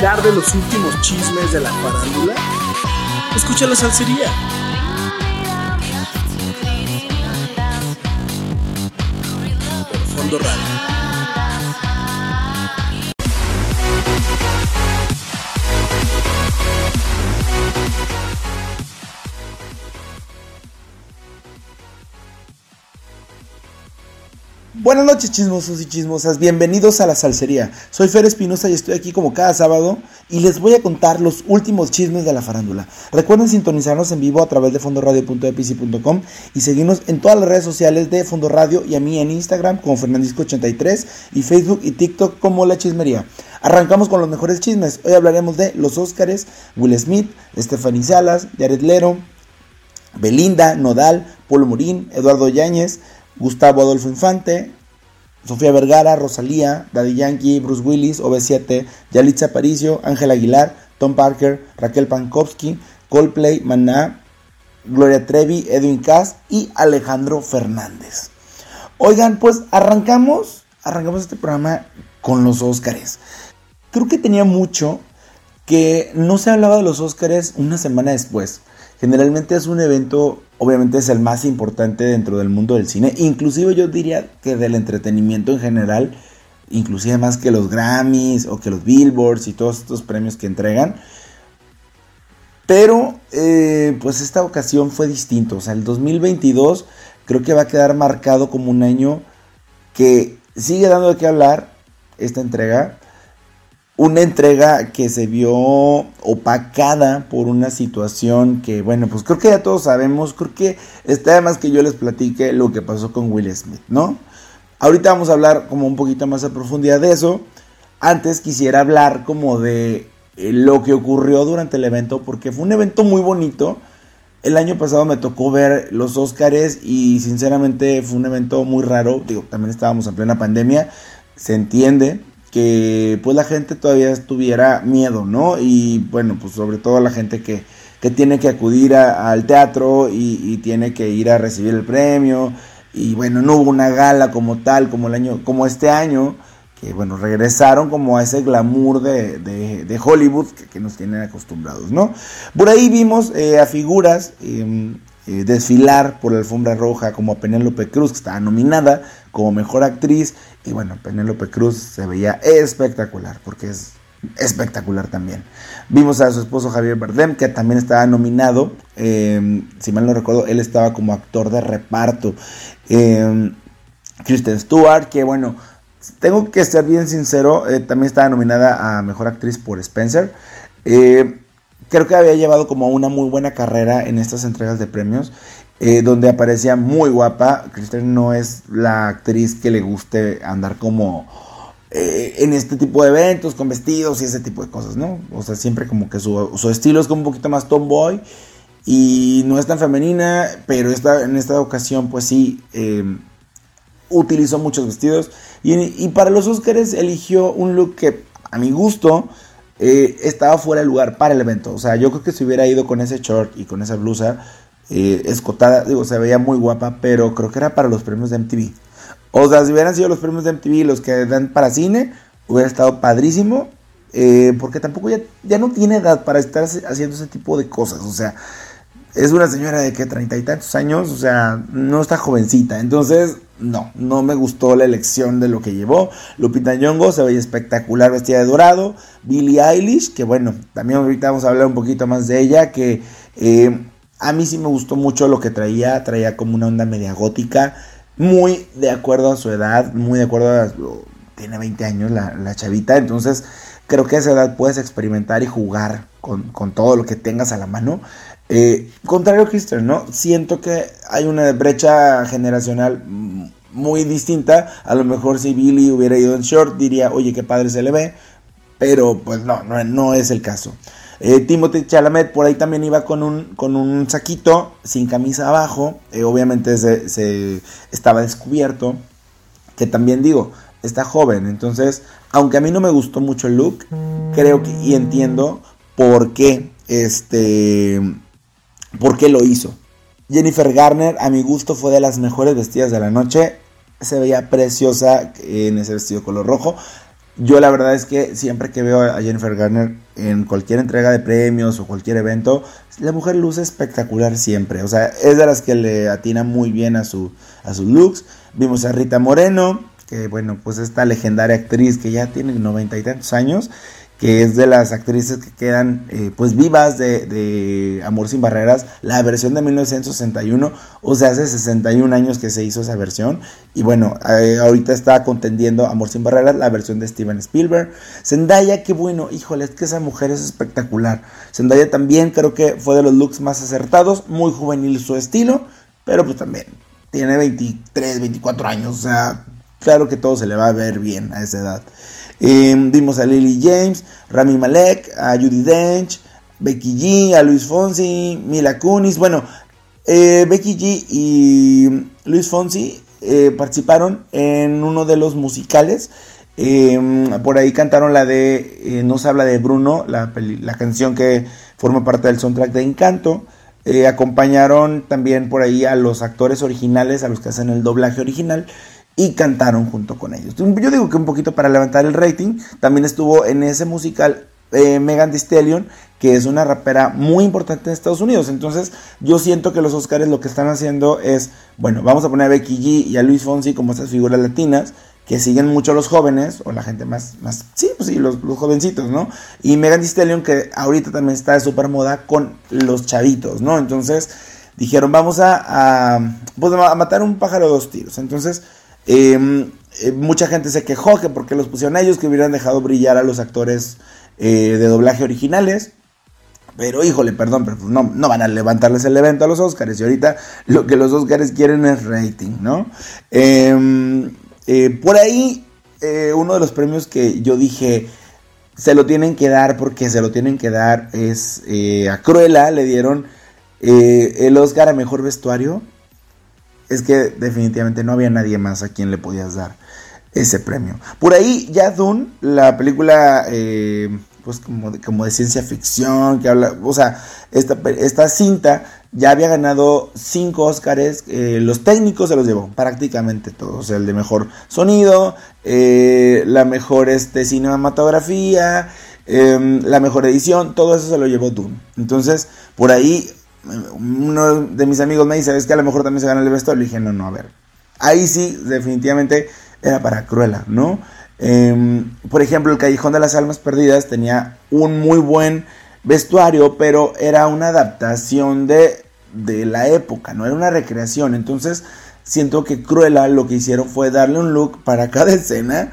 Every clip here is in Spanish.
enterar de los últimos chismes de la farándula? Escucha la salsería. Buenas noches chismosos y chismosas, bienvenidos a la salsería. Soy Fer Espinosa y estoy aquí como cada sábado y les voy a contar los últimos chismes de la farándula. Recuerden sintonizarnos en vivo a través de fondoradio.epici.com y seguirnos en todas las redes sociales de Fondo Radio y a mí en Instagram como Fernandisco83 y Facebook y TikTok como La Chismería. Arrancamos con los mejores chismes. Hoy hablaremos de los Óscares, Will Smith, Stephanie Salas, Jared Lero, Belinda, Nodal, Polo Morín, Eduardo Yáñez, Gustavo Adolfo Infante, Sofía Vergara, Rosalía, Daddy Yankee, Bruce Willis, OV7, Yalitza Aparicio, Ángel Aguilar, Tom Parker, Raquel Pankowski, Coldplay, Maná, Gloria Trevi, Edwin Cass y Alejandro Fernández. Oigan, pues arrancamos, arrancamos este programa con los Óscares. Creo que tenía mucho que no se hablaba de los Óscares una semana después. Generalmente es un evento, obviamente es el más importante dentro del mundo del cine, inclusive yo diría que del entretenimiento en general, inclusive más que los Grammys o que los Billboards y todos estos premios que entregan. Pero, eh, pues esta ocasión fue distinto, o sea, el 2022 creo que va a quedar marcado como un año que sigue dando de qué hablar esta entrega una entrega que se vio opacada por una situación que, bueno, pues creo que ya todos sabemos, creo que está además que yo les platique lo que pasó con Will Smith, ¿no? Ahorita vamos a hablar como un poquito más a profundidad de eso. Antes quisiera hablar como de eh, lo que ocurrió durante el evento, porque fue un evento muy bonito. El año pasado me tocó ver los Oscars y sinceramente fue un evento muy raro. Digo, también estábamos en plena pandemia, se entiende, que pues la gente todavía tuviera miedo, ¿no? Y bueno, pues sobre todo la gente que, que tiene que acudir al teatro y, tiene que ir a recibir el premio. Y bueno, no hubo una gala como tal, como el año, como este año, que bueno, regresaron como a ese glamour de, de, Hollywood que, nos tienen acostumbrados, ¿no? Por ahí vimos eh, a figuras em, eh, desfilar por la alfombra roja como a Penélope Cruz, que estaba nominada como mejor actriz. Y bueno, Penélope Cruz se veía espectacular, porque es espectacular también. Vimos a su esposo Javier Bardem, que también estaba nominado. Em, si mal no recuerdo, él estaba como actor de reparto. Em, Kristen Stewart, que bueno, tengo que ser bien sincero, eh, también estaba nominada a Mejor Actriz por Spencer. Eh, creo que había llevado como una muy buena carrera en estas entregas de premios, eh, donde aparecía muy guapa. Kristen no es la actriz que le guste andar como eh, en este tipo de eventos, con vestidos y ese tipo de cosas, ¿no? O sea, siempre como que su, estilo es como un poquito más tomboy y no es tan femenina, pero esta, en esta ocasión pues sí eh, utilizó muchos vestidos y, y para los Oscars eligió un look que a mi gusto eh, estaba fuera de lugar para el evento. O sea, yo creo que si hubiera ido con ese short y con esa blusa eh, escotada, digo, se veía muy guapa, pero creo que era para los premios de MTV. O sea, si hubieran sido los premios de MTV los que dan para cine, hubiera estado padrísimo. Eh, porque tampoco ya, ya no tiene edad para estar haciendo ese tipo de cosas. O sea, es una señora de que treinta y tantos años, o sea, no está jovencita. Entonces, no, no me gustó la elección de lo que llevó. Lupita Nyong'o se veía espectacular vestida de dorado. Billie Eilish, que bueno, también ahorita vamos a hablar un poquito más de ella, que eh, a mí sí me gustó mucho lo que traía. Traía como una onda media gótica, muy de acuerdo a su edad, muy de acuerdo a... Tiene 20 años la, la chavita, entonces creo que a esa edad puedes experimentar y jugar con, con todo lo que tengas a la mano. Eh, contrario a Christian, ¿no? Siento que hay una brecha generacional muy distinta. A lo mejor si Billy hubiera ido en short, diría, oye, qué padre se le ve. Pero pues no, no, es el caso. Eh, Timothy Chalamet por ahí también iba con un, con un saquito, sin camisa abajo. Eh, obviamente se, estaba descubierto. Que también digo, está joven. Entonces, aunque a mí no me gustó mucho el look, creo que y entiendo por qué este ¿Por qué lo hizo? Jennifer Garner, a mi gusto, fue de las mejores vestidas de la noche. se veía preciosa en ese vestido color rojo. Yo la verdad es que siempre que veo a Jennifer Garner en cualquier entrega de premios o cualquier evento, la mujer luce espectacular siempre. O sea, es de las que le atina muy bien a, su, a sus looks. Vimos a Rita Moreno, que bueno, pues esta legendaria actriz que ya tiene noventa y tantos años que es de las actrices que quedan eh, pues vivas de, Amor sin Barreras, la versión de 1961, o sea, hace 61 años que se hizo esa versión, y bueno, eh, ahorita está contendiendo Amor sin Barreras, la versión de Steven Spielberg. Zendaya, qué bueno, híjole, es que esa mujer es espectacular. Zendaya también creo que fue de los looks más acertados, muy juvenil su estilo, pero pues también tiene 23, 24 años, o sea, claro que todo se le va a ver bien a esa edad. Vimos a Lily James, Rami Malek, a Judy Dench, Becky G, a Luis Fonsi, Mila Kunis. Bueno, eh, Becky G y Luis Fonsi eh, participaron en uno de los musicales. Em, por ahí cantaron la de eh, No se habla de Bruno, la, la, canción que forma parte del soundtrack de Encanto. acompañaron también por ahí a los actores originales, a los que hacen el doblaje original y cantaron junto con ellos. Yo digo que un poquito para levantar el rating, también estuvo en ese musical eh, Megan Thee Stallion, que es una rapera muy importante en Estados Unidos. Entonces, yo siento que los Oscars lo que están haciendo es, bueno, vamos a poner a Becky G y a Luis Fonsi como esas figuras latinas que siguen mucho a los jóvenes o la gente más, más sí, pues sí, los, jovencitos, ¿no? Y Megan Thee Stallion que ahorita también está de super moda con los chavitos, ¿no? Entonces, dijeron, vamos a, pues, a matar un pájaro de dos tiros. Entonces, Em, eh, mucha gente se quejó que porque los pusieron ellos, que hubieran dejado brillar a los actores eh, de doblaje originales. Pero híjole, perdón, pues no, no van a levantarles el evento a los Oscars. Y ahorita lo que los Oscars quieren es rating, ¿no? Em, eh, por ahí, uno de los premios que yo dije se lo tienen que dar porque se lo tienen que dar es a Cruella. Le dieron el Oscar a mejor vestuario es que definitivamente no había nadie más a quien le podías dar ese premio. Por ahí ya Dune, la película eh, pues como de, como de ciencia ficción, que habla, o sea, esta, esta cinta ya había ganado cinco Oscars, eh, los técnicos se los llevó, prácticamente todos, o sea, el de mejor sonido, eh, la mejor este, cinematografía, em, la mejor edición, todo eso se lo llevó Dune. Entonces, por ahí uno de mis amigos me dice, es que a lo mejor también se gana el vestuario. Le dije, no, no, a ver. Ahí sí, definitivamente era para Cruella, ¿no? Em, por ejemplo, el Callejón de las Almas Perdidas tenía un muy buen vestuario, pero era una adaptación de, de la época, no era una recreación. Entonces, siento que Cruella lo que hicieron fue darle un look para cada escena.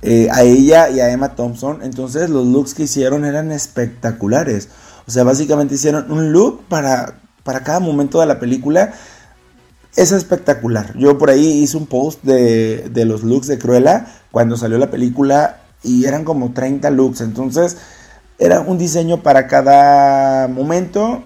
Eh, a ella y a Emma Thompson. Entonces los looks que hicieron eran espectaculares. O sea, básicamente hicieron un look para, para cada momento de la película. Es espectacular. Yo por ahí hice un post de, de los looks de Cruella cuando salió la película y eran como 30 looks. Entonces era un diseño para cada momento.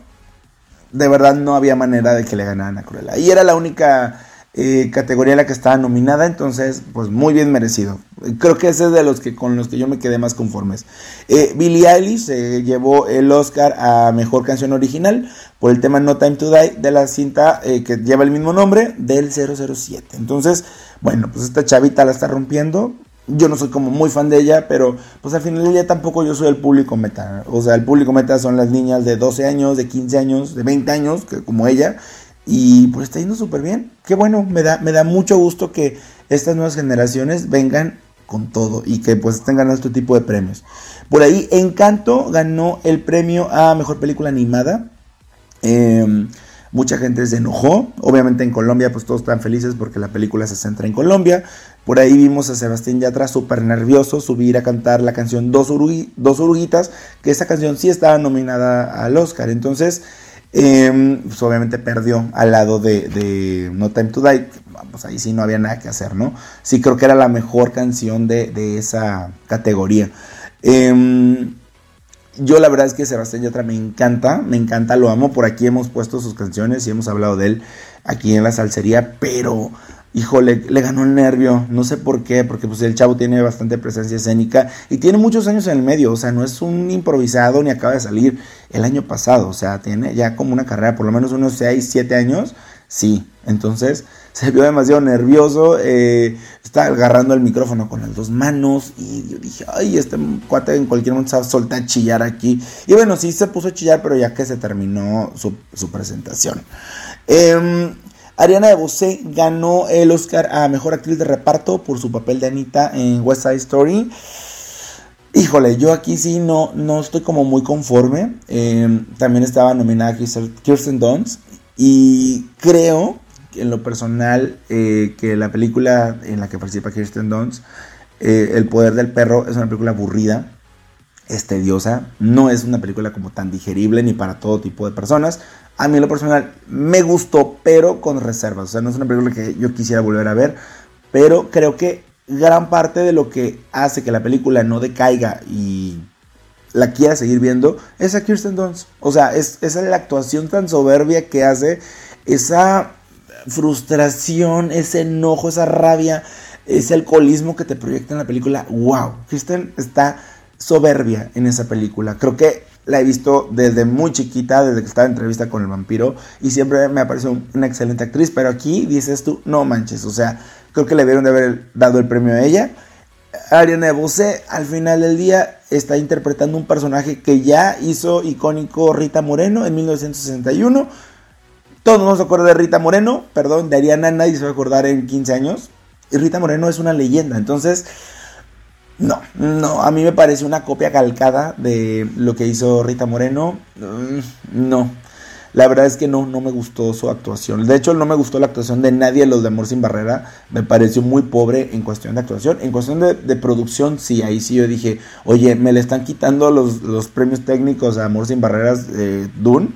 De verdad no había manera de que le ganaran a Cruella. Y era la única eh, categoría en la que estaba nominada, entonces pues muy bien merecido. Creo que ese es de los que con los que yo me quedé más conformes. Eh, Billie Eilish se llevó el Oscar a Mejor Canción Original por el tema No Time to Die de la cinta eh, que lleva el mismo nombre del 007. Entonces, bueno, pues esta chavita la está rompiendo. Yo no soy como muy fan de ella, pero pues al final del día tampoco yo soy el público meta. O sea, el público meta son las niñas de 12 años, de 15 años, de 20 años, que, como ella. Y pues está yendo súper bien. Qué bueno, me da, me da mucho gusto que estas nuevas generaciones vengan con todo y que pues estén ganando este tipo de premios. Por ahí Encanto ganó el premio a Mejor Película Animada. Em, mucha gente se enojó. Obviamente en Colombia pues todos están felices porque la película se centra en Colombia. Por ahí vimos a Sebastián Yatra súper nervioso subir a cantar la canción Dos, Dos Oruguitas, que esa canción sí estaba nominada al Oscar. Entonces Em, pues obviamente perdió al lado de, No Time to Die. Pues ahí sí no había nada que hacer, ¿no? Sí creo que era la mejor canción de, esa categoría. Em, yo la verdad es que Sebastián Yatra me encanta, me encanta, lo amo. Por aquí hemos puesto sus canciones y hemos hablado de él aquí en la salsería, pero híjole, le ganó el nervio, no sé por qué, porque pues el chavo tiene bastante presencia escénica y tiene muchos años en el medio, o sea, no es un improvisado ni acaba de salir el año pasado, o sea, tiene ya como una carrera, por lo menos unos 6, 7 años Sí, entonces se vio demasiado nervioso, eh, estaba agarrando el micrófono con las dos manos y yo dije, ay, este cuate en cualquier momento se va a soltar a chillar aquí. Y bueno, sí se puso a chillar, pero ya que se terminó su, presentación. Em, Ariana de Bosé ganó el Oscar a Mejor Actriz de Reparto por su papel de Anita en West Side Story. Híjole, yo aquí sí no, no estoy como muy conforme. Em, también estaba nominada Kirsten Dunst. Y creo en lo personal eh, que la película en la que participa Kirsten Dunst, eh, El poder del perro, es una película aburrida, es tediosa, no es una película como tan digerible ni para todo tipo de personas. A mí lo personal me gustó, pero con reservas. O sea, no es una película que yo quisiera volver a ver, pero creo que gran parte de lo que hace que la película no decaiga y la quiera seguir viendo es a Kirsten Dunst. O sea, es, es la actuación tan soberbia que hace, esa frustración, ese enojo, esa rabia, ese alcoholismo que te proyecta en la película. ¡Wow! Kristen está soberbia en esa película. Creo que la he visto desde muy chiquita, desde que estaba en entrevista con el vampiro, y siempre me ha parecido una excelente actriz. Pero aquí dices tú, no manches, o sea, creo que le debieron de haber dado el premio a ella. Ariana Bose al final del día está interpretando un personaje que ya hizo icónico Rita Moreno en 1961 todos nos acuerdan de Rita Moreno, perdón, de Ariana nadie se va a acordar en 15 años. Y Rita Moreno es una leyenda, entonces, no, no, a mí me parece una copia calcada de lo que hizo Rita Moreno. Mm, no, la verdad es que no, no me gustó su actuación. De hecho, no me gustó la actuación de nadie de los de Amor Sin Barrera. Me pareció muy pobre en cuestión de actuación. En cuestión de, producción, sí, ahí sí yo dije, oye, me le están quitando los, premios técnicos a Amor Sin Barreras de Dune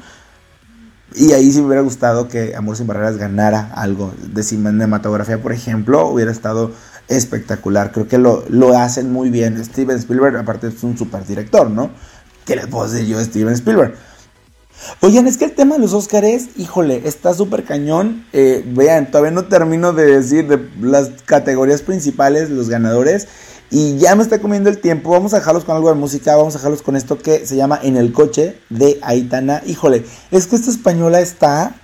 y ahí sí me hubiera gustado que Amor sin Barreras ganara algo de cinematografía, por ejemplo, hubiera estado espectacular. Creo que lo, lo hacen muy bien. Steven Spielberg, aparte, es un super director, ¿no? ¿Qué les puedo decir yo Steven Spielberg? Oigan, es que el tema de los Oscars, híjole, está súper cañón. Eh, vean, todavía no termino de decir de las categorías principales, los ganadores. Y ya me está comiendo el tiempo. Vamos a dejarlos con algo de música. Vamos a dejarlos con esto que se llama En el coche de Aitana. Híjole, es que esta española está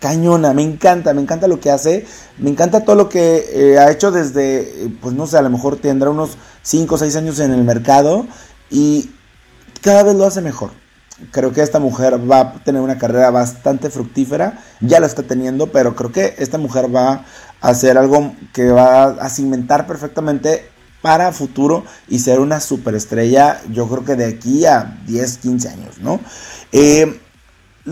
cañona. Me encanta, me encanta lo que hace. Me encanta todo lo que eh, ha hecho desde, eh, pues no sé, a lo mejor tendrá unos 5 o 6 años en el mercado. Y cada vez lo hace mejor. Creo que esta mujer va a tener una carrera bastante fructífera. Ya la está teniendo, pero creo que esta mujer va a hacer algo que va a cimentar perfectamente para futuro y ser una superestrella, yo creo que de aquí a 10, 15 años, ¿no? Eh,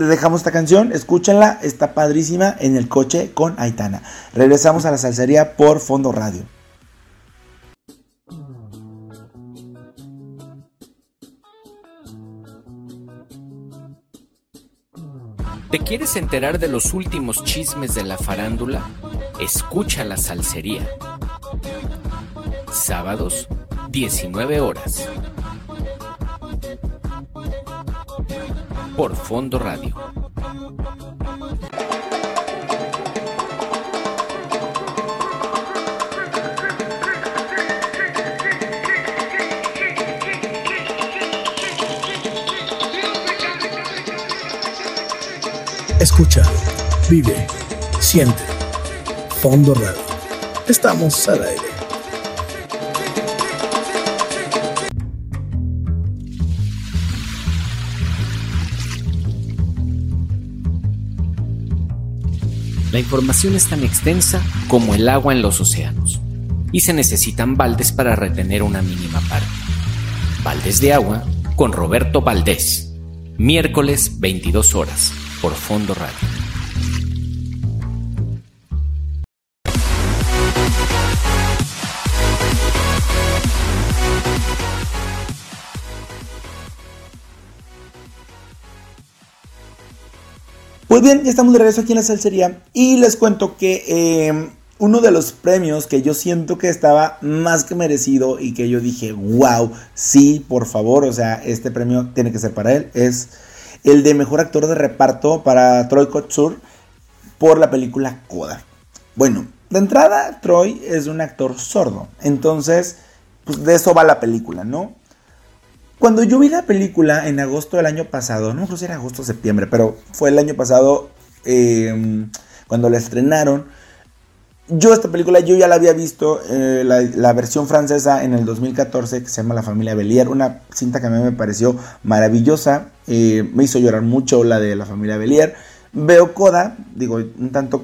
dejamos esta canción, escúchenla, está padrísima en el coche con Aitana. Regresamos a la salsería por Fondo Radio. ¿Te quieres enterar de los últimos chismes de la farándula? Escucha la salsería sábados 19 horas. Por Fondo Radio. Escucha, vive, siente. Fondo Radio. Estamos al aire. La información es tan extensa como el agua en los océanos y se necesitan baldes para retener una mínima parte. Baldes de agua con Roberto Valdés, miércoles 22 horas por Fondo Radio. Pues bien, ya estamos de regreso aquí en la salsería y les cuento que eh, uno de los premios que yo siento que estaba más que merecido y que yo dije, wow, sí, por favor, o sea, este premio tiene que ser para él, es el de mejor actor de reparto para Troy Kotsur por la película Coda. Bueno, de entrada, Troy es un actor sordo, entonces, pues de eso va la película, ¿no? Cuando yo vi la película en agosto del año pasado, no sé si era agosto o septiembre, pero fue el año pasado, em, cuando la estrenaron. Yo esta película yo ya la había visto, eh, la, versión francesa en el 2014 que se llama La familia Belier, una cinta que a mí me pareció maravillosa, eh, me hizo llorar mucho la de La familia Belier. Veo Coda, digo, un tanto,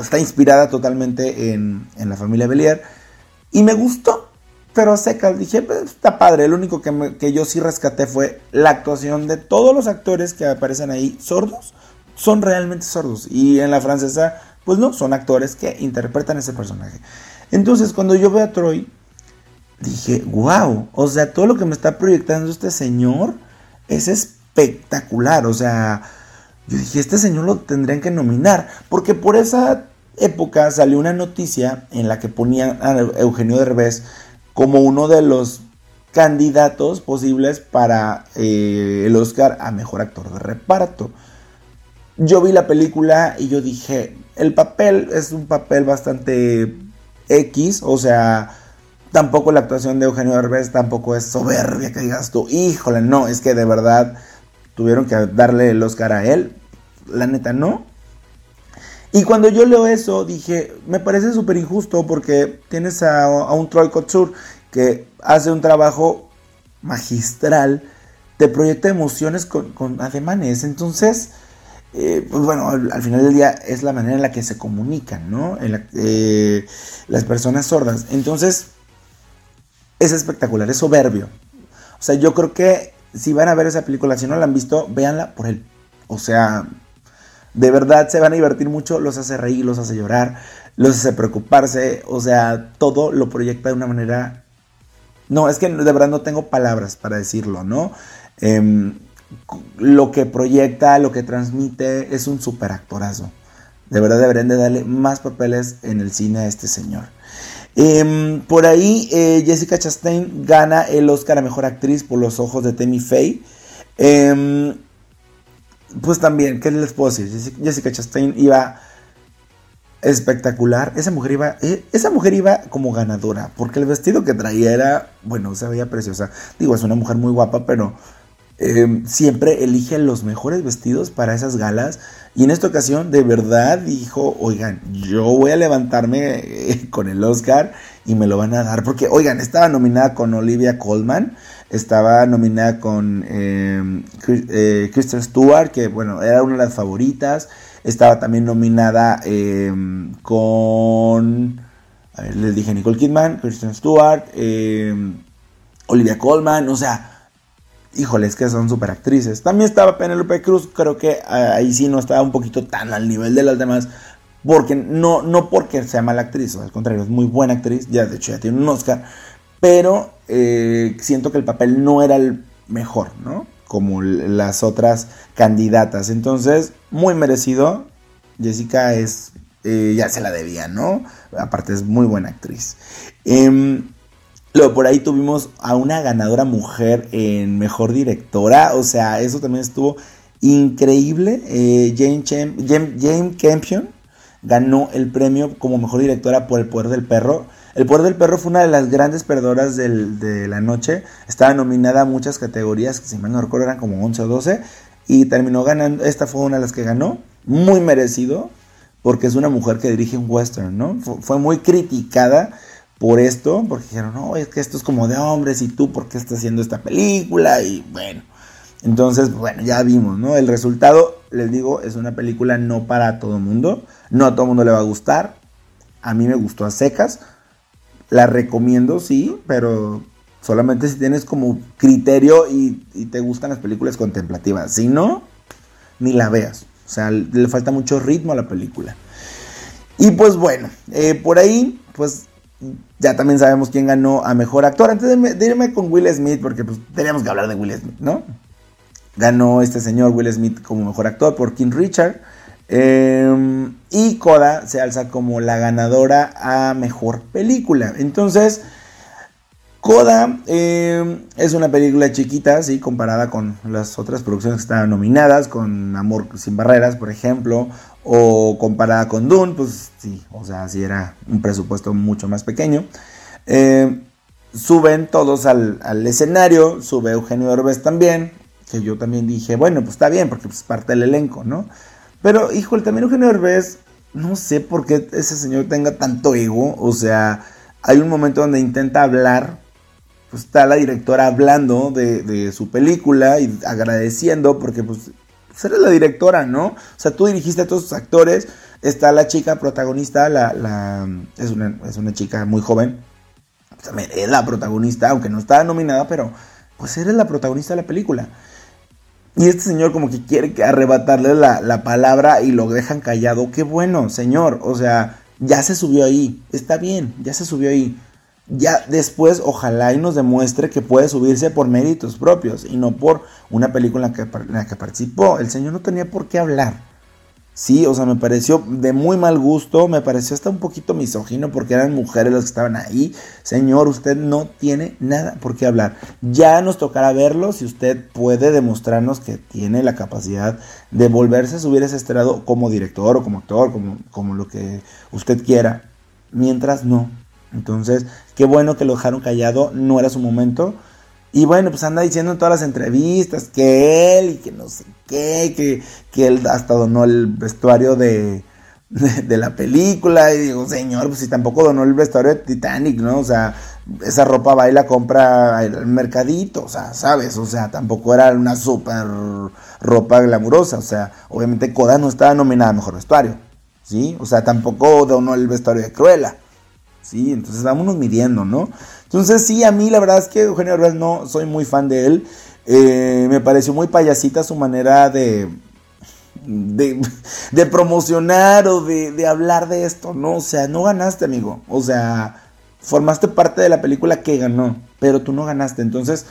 está inspirada totalmente en, en La familia Belier y me gustó, pero seca, dije, pues, está padre, el único que, que yo sí rescaté fue la actuación de todos los actores que aparecen ahí sordos, son realmente sordos y en la francesa pues no, son actores que interpretan ese personaje. Entonces, cuando yo veo a Troy, dije, wow, o sea, todo lo que me está proyectando este señor es espectacular. O sea, yo dije, este señor lo tendrían que nominar, porque por esa época salió una noticia en la que ponían a Eugenio Derbez como uno de los candidatos posibles para eh, el Oscar a Mejor Actor de Reparto. Yo vi la película y yo dije, el papel es un papel bastante X, o sea, tampoco la actuación de Eugenio Derbez tampoco es soberbia que digas tú, híjole, no, es que de verdad tuvieron que darle el Oscar a él, la neta no. Y cuando yo leo eso, dije, me parece súper injusto porque tienes a, un Troy Kotsur que hace un trabajo magistral, te proyecta emociones con, con ademanes, entonces eh, pues bueno, al, final del día es la manera en la que se comunican, ¿no? Eh, las personas sordas. Entonces, es espectacular, es soberbio. O sea, yo creo que si van a ver esa película, si no la han visto, véanla por él. O sea, de verdad se van a divertir mucho, los hace reír, los hace llorar, los hace preocuparse, o sea, todo lo proyecta de una manera... No, es que de verdad no tengo palabras para decirlo, ¿no? Eh, lo que proyecta, lo que transmite, es un super actorazo. De verdad deberían de darle más papeles en el cine a este señor. Em, por ahí eh, Jessica Chastain gana el Oscar a Mejor Actriz por los ojos de Temi Faye. Em, pues también, ¿qué les puedo decir? Jessica Chastain iba espectacular. Esa mujer iba, eh, esa mujer iba como ganadora, porque el vestido que traía era, bueno, se veía preciosa. Digo, es una mujer muy guapa, pero Em, siempre elige los mejores vestidos para esas galas. Y en esta ocasión de verdad dijo, oigan, yo voy a levantarme eh, con el Oscar y me lo van a dar. Porque, oigan, estaba nominada con Olivia Colman, estaba nominada con em, eh, Kristen Stewart, que bueno, era una de las favoritas. Estaba también nominada em, con, les dije Nicole Kidman, Kristen Stewart, Olivia Colman, o sea híjole, es que son super actrices. También estaba Penelope Cruz, creo que ah, ahí sí no estaba un poquito tan al nivel de las demás. Porque no, no porque sea mala actriz, al contrario, es muy buena actriz, ya de hecho ya tiene un Oscar, pero eh, siento que el papel no era el mejor, ¿no? Como las otras candidatas. Entonces, muy merecido. Jessica es, eh, ya se la debía, ¿no? Aparte es muy buena actriz. Eh, Luego por ahí tuvimos a una ganadora mujer en mejor directora. O sea, eso también estuvo increíble. Eh, Jane, Campion ganó el premio como mejor directora por El Poder del Perro. El Poder del Perro fue una de las grandes perdedoras de la noche. Estaba nominada a muchas categorías, que si mal no recuerdo eran como 11 o 12. Y terminó ganando. Esta fue una de las que ganó. Muy merecido. Porque es una mujer que dirige un western, ¿no? fue muy criticada por esto, porque dijeron, no, es que esto es como de hombres y tú, ¿por qué estás haciendo esta película? Y bueno, entonces, bueno, ya vimos, ¿no? El resultado, les digo, es una película no para todo mundo, no a todo mundo le va a gustar, a mí me gustó a secas, la recomiendo, sí, pero solamente si tienes como criterio y, te gustan las películas contemplativas, si no, ni la veas, o sea, le falta mucho ritmo a la película. Y pues bueno, eh, por ahí, pues ya también sabemos quién ganó a mejor actor. Antes de, irme con Will Smith, porque pues teníamos que hablar de Will Smith, ¿no? Ganó este señor Will Smith como mejor actor por King Richard. Em, y Coda se alza como la ganadora a mejor película. Entonces, Coda em, es una película chiquita, sí, comparada con las otras producciones que están nominadas, con Amor sin Barreras, por ejemplo, o comparada con Dune, pues sí, o sea, sí era un presupuesto mucho más pequeño. Eh, suben todos al, escenario, sube Eugenio Derbez también, que yo también dije, bueno, pues está bien, porque es parte del elenco, ¿no? Pero, híjole, también Eugenio Derbez no sé por qué ese señor tenga tanto ego. O sea, hay un momento donde intenta hablar. Pues está la directora hablando de, su película y agradeciendo porque pues, pues, eres la directora, ¿no? O sea, tú dirigiste a todos sus actores. Está la chica protagonista, la, la es, una, es una chica muy joven. Pues, es la protagonista, aunque no está nominada, pero pues eres la protagonista de la película. Y este señor como que quiere arrebatarle la, la palabra y lo dejan callado. Qué bueno, señor. O sea, ya se subió ahí. Está bien, ya se subió ahí. Ya después ojalá y nos demuestre que puede subirse por méritos propios y no por una película que, en la que participó. El señor no tenía por qué hablar. Sí, o sea, me pareció de muy mal gusto, me pareció hasta un poquito misógino porque eran mujeres las que estaban ahí. Señor, usted no tiene nada por qué hablar. Ya nos tocará verlo si usted puede demostrarnos que tiene la capacidad de volverse a subir ese estrado como director o como actor, como, como lo que usted quiera. Mientras no. Entonces, qué bueno que lo dejaron callado, no era su momento. Y bueno, pues anda diciendo en todas las entrevistas que él y que no sé qué, que, que él hasta donó el vestuario de, de, la película. Y digo, señor, pues si tampoco donó el vestuario de Titanic, ¿no? O sea, esa ropa va y la compra al mercadito, o sea, ¿sabes? O sea, tampoco era una super ropa glamurosa. O sea, obviamente Koda no estaba nominada a mejor vestuario, ¿sí? O sea, tampoco donó el vestuario de Cruella. Sí, entonces vámonos midiendo, ¿no? Entonces sí, a mí la verdad es que Eugenio Derbez no soy muy fan de él. Eh, me pareció muy payasita su manera de, de, promocionar o de, de, hablar de esto, ¿no? O sea, no ganaste, amigo. O sea, formaste parte de la película que ganó, pero tú no ganaste. Entonces,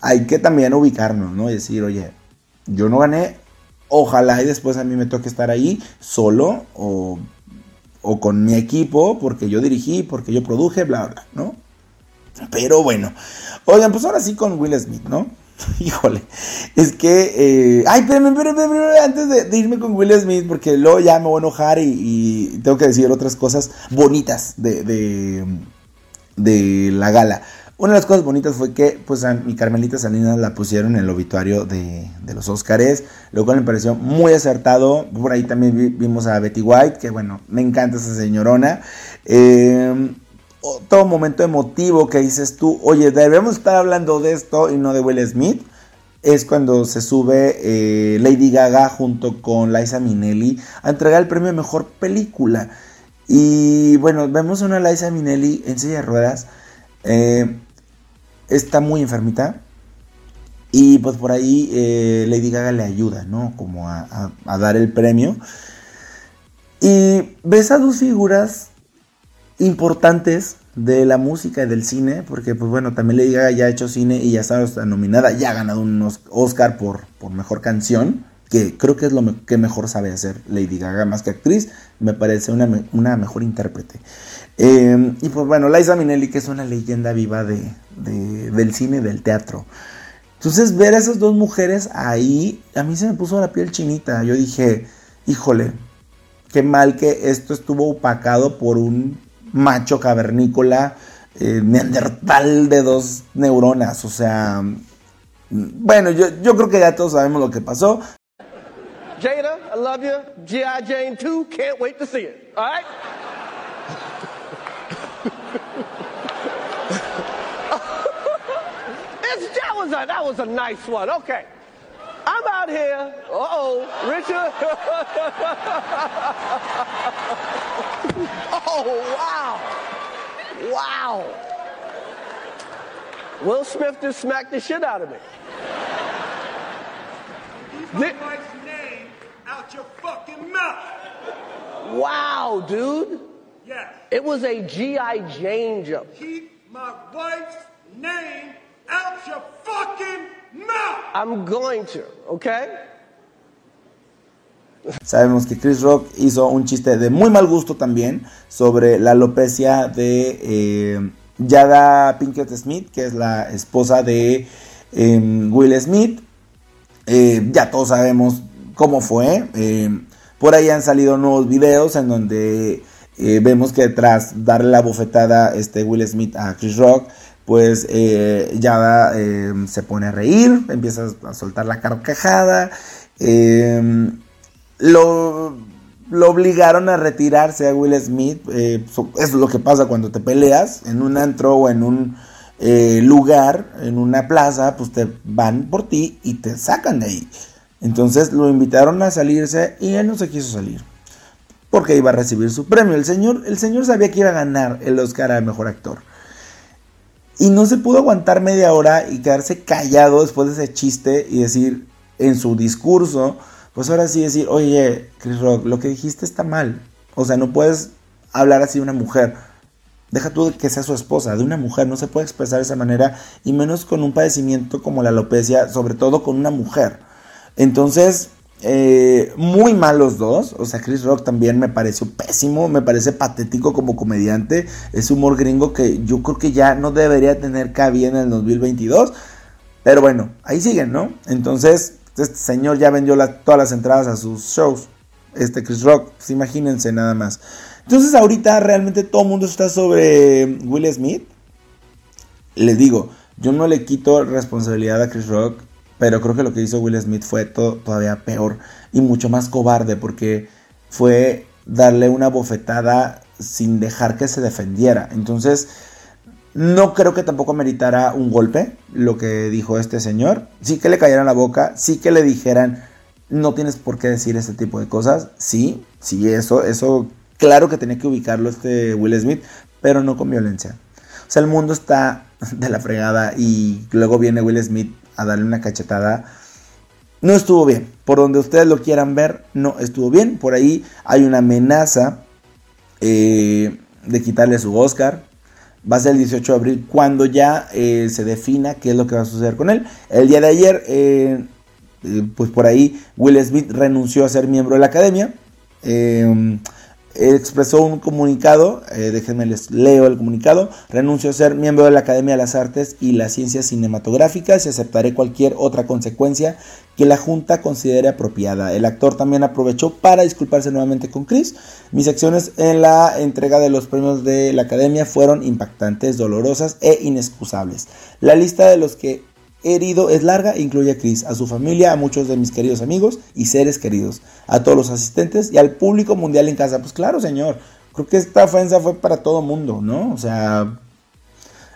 hay que también ubicarnos, ¿no? Y decir, oye, yo no gané, ojalá y después a mí me toque estar ahí solo o, o con mi equipo, porque yo dirigí, porque yo produje, bla, bla, ¿no? Pero bueno. Oigan, pues ahora sí con Will Smith, ¿no? Híjole. Es que. Eh, ay, espérame, espérame, espérame, antes de, irme con Will Smith, porque luego ya me voy a enojar y, tengo que decir otras cosas bonitas de, de, de, la gala. Una de las cosas bonitas fue que, pues, a mi Carmelita Salinas la pusieron en el obituario de, de los Óscares, lo cual me pareció muy acertado. Por ahí también vimos a Betty White, que bueno, me encanta esa señorona. Eh todo momento emotivo que dices tú, oye, debemos estar hablando de esto y no de Will Smith, es cuando se sube eh, Lady Gaga junto con Liza Minnelli a entregar el premio mejor película. Y bueno, vemos una Liza Minnelli en silla de ruedas. Eh, está muy enfermita. Y pues por ahí eh, Lady Gaga le ayuda, ¿no? Como a, a dar el premio. Y ves a dos figuras importantes de la música y del cine, porque pues bueno, también Lady Gaga ya ha hecho cine y ya está nominada, ya ha ganado un Oscar por, por mejor canción, que creo que es lo que mejor sabe hacer Lady Gaga más que actriz, me parece una, mejor intérprete. Em, y pues bueno, Liza Minnelli, que es una leyenda viva de, del cine y del teatro. Entonces ver a esas dos mujeres ahí, a mí se me puso la piel chinita, yo dije, híjole, qué mal que esto estuvo opacado por un macho cavernícola, eh, neandertal de dos neuronas, o sea, bueno, yo, yo creo que ya todos sabemos lo que pasó. Jada, I love you. G.I. Jane 2, can't wait to see it. All right? that, was a, that was a nice one. Okay. I'm out here. Uh oh, Richard. oh, wow. Wow. Will Smith just smacked the shit out of me. Keep my wife's name out your fucking mouth. Wow, dude. Yes. It was a G.I. Jane joke. Keep my wife's name out your fucking mouth. I'm going to, okay? Sabemos que Chris Rock hizo un chiste de muy mal gusto también sobre la alopecia de eh, Yada Pinkett Smith, que es la esposa de em, Will Smith. Eh, ya todos sabemos cómo fue. Em, por ahí han salido nuevos videos en donde eh, vemos que tras darle la bofetada este Will Smith a Chris Rock, pues ya se pone a reír, empieza a soltar la carcajada. Eh, lo lo obligaron a retirarse a Will Smith. Eh, es lo que pasa cuando te peleas en un antro o en un eh, lugar, en una plaza, pues te van por ti y te sacan de ahí. Entonces lo invitaron a salirse y él no se quiso salir. Porque iba a recibir su premio. El señor, el señor sabía que iba a ganar el Oscar al mejor actor. Y no se pudo aguantar media hora y quedarse callado después de ese chiste y decir en su discurso, pues ahora sí decir, oye, Chris Rock, lo que dijiste está mal. O sea, no puedes hablar así de una mujer. Deja tú que sea su esposa, de una mujer, no se puede expresar de esa manera, y menos con un padecimiento como la alopecia, sobre todo con una mujer. Entonces, eh, muy mal los dos. O sea, Chris Rock también me pareció pésimo, me parece patético como comediante. Es humor gringo que yo creo que ya no debería tener cabida en el 2022. Pero bueno, ahí siguen, ¿no? Entonces, este señor ya vendió todas las entradas a sus shows. Este Chris Rock, pues imagínense nada más. Entonces, ahorita realmente todo el mundo está sobre Will Smith. Les digo, yo no le quito responsabilidad a Chris Rock pero creo que lo que hizo Will Smith fue todavía peor y mucho más cobarde porque fue darle una bofetada sin dejar que se defendiera. Entonces, no creo que tampoco meritara un golpe lo que dijo este señor. Sí que le cayeran la boca, sí que le dijeran, no tienes por qué decir este tipo de cosas. Sí, sí, eso, eso, claro que tenía que ubicarlo este Will Smith, pero no con violencia. O sea, el mundo está de la fregada y luego viene Will Smith a darle una cachetada. No estuvo bien. Por donde ustedes lo quieran ver, no estuvo bien. Por ahí hay una amenaza eh, de quitarle su Oscar. Va a ser el 18 de abril cuando ya eh, se defina qué es lo que va a suceder con él. El día de ayer, eh, pues por ahí Will Smith renunció a ser miembro de la academia expresó un comunicado, eh, déjenme les leo el comunicado, renuncio a ser miembro de la Academia de las Artes y las Ciencias Cinematográficas y aceptaré cualquier otra consecuencia que la Junta considere apropiada. El actor también aprovechó para disculparse nuevamente con Chris. Mis acciones en la entrega de los premios de la Academia fueron impactantes, dolorosas e inexcusables. La lista de los que herido es larga incluye a Chris, a su familia, a muchos de mis queridos amigos y seres queridos, a todos los asistentes y al público mundial en casa. Pues claro, señor, creo que esta ofensa fue para todo mundo, ¿no? O sea,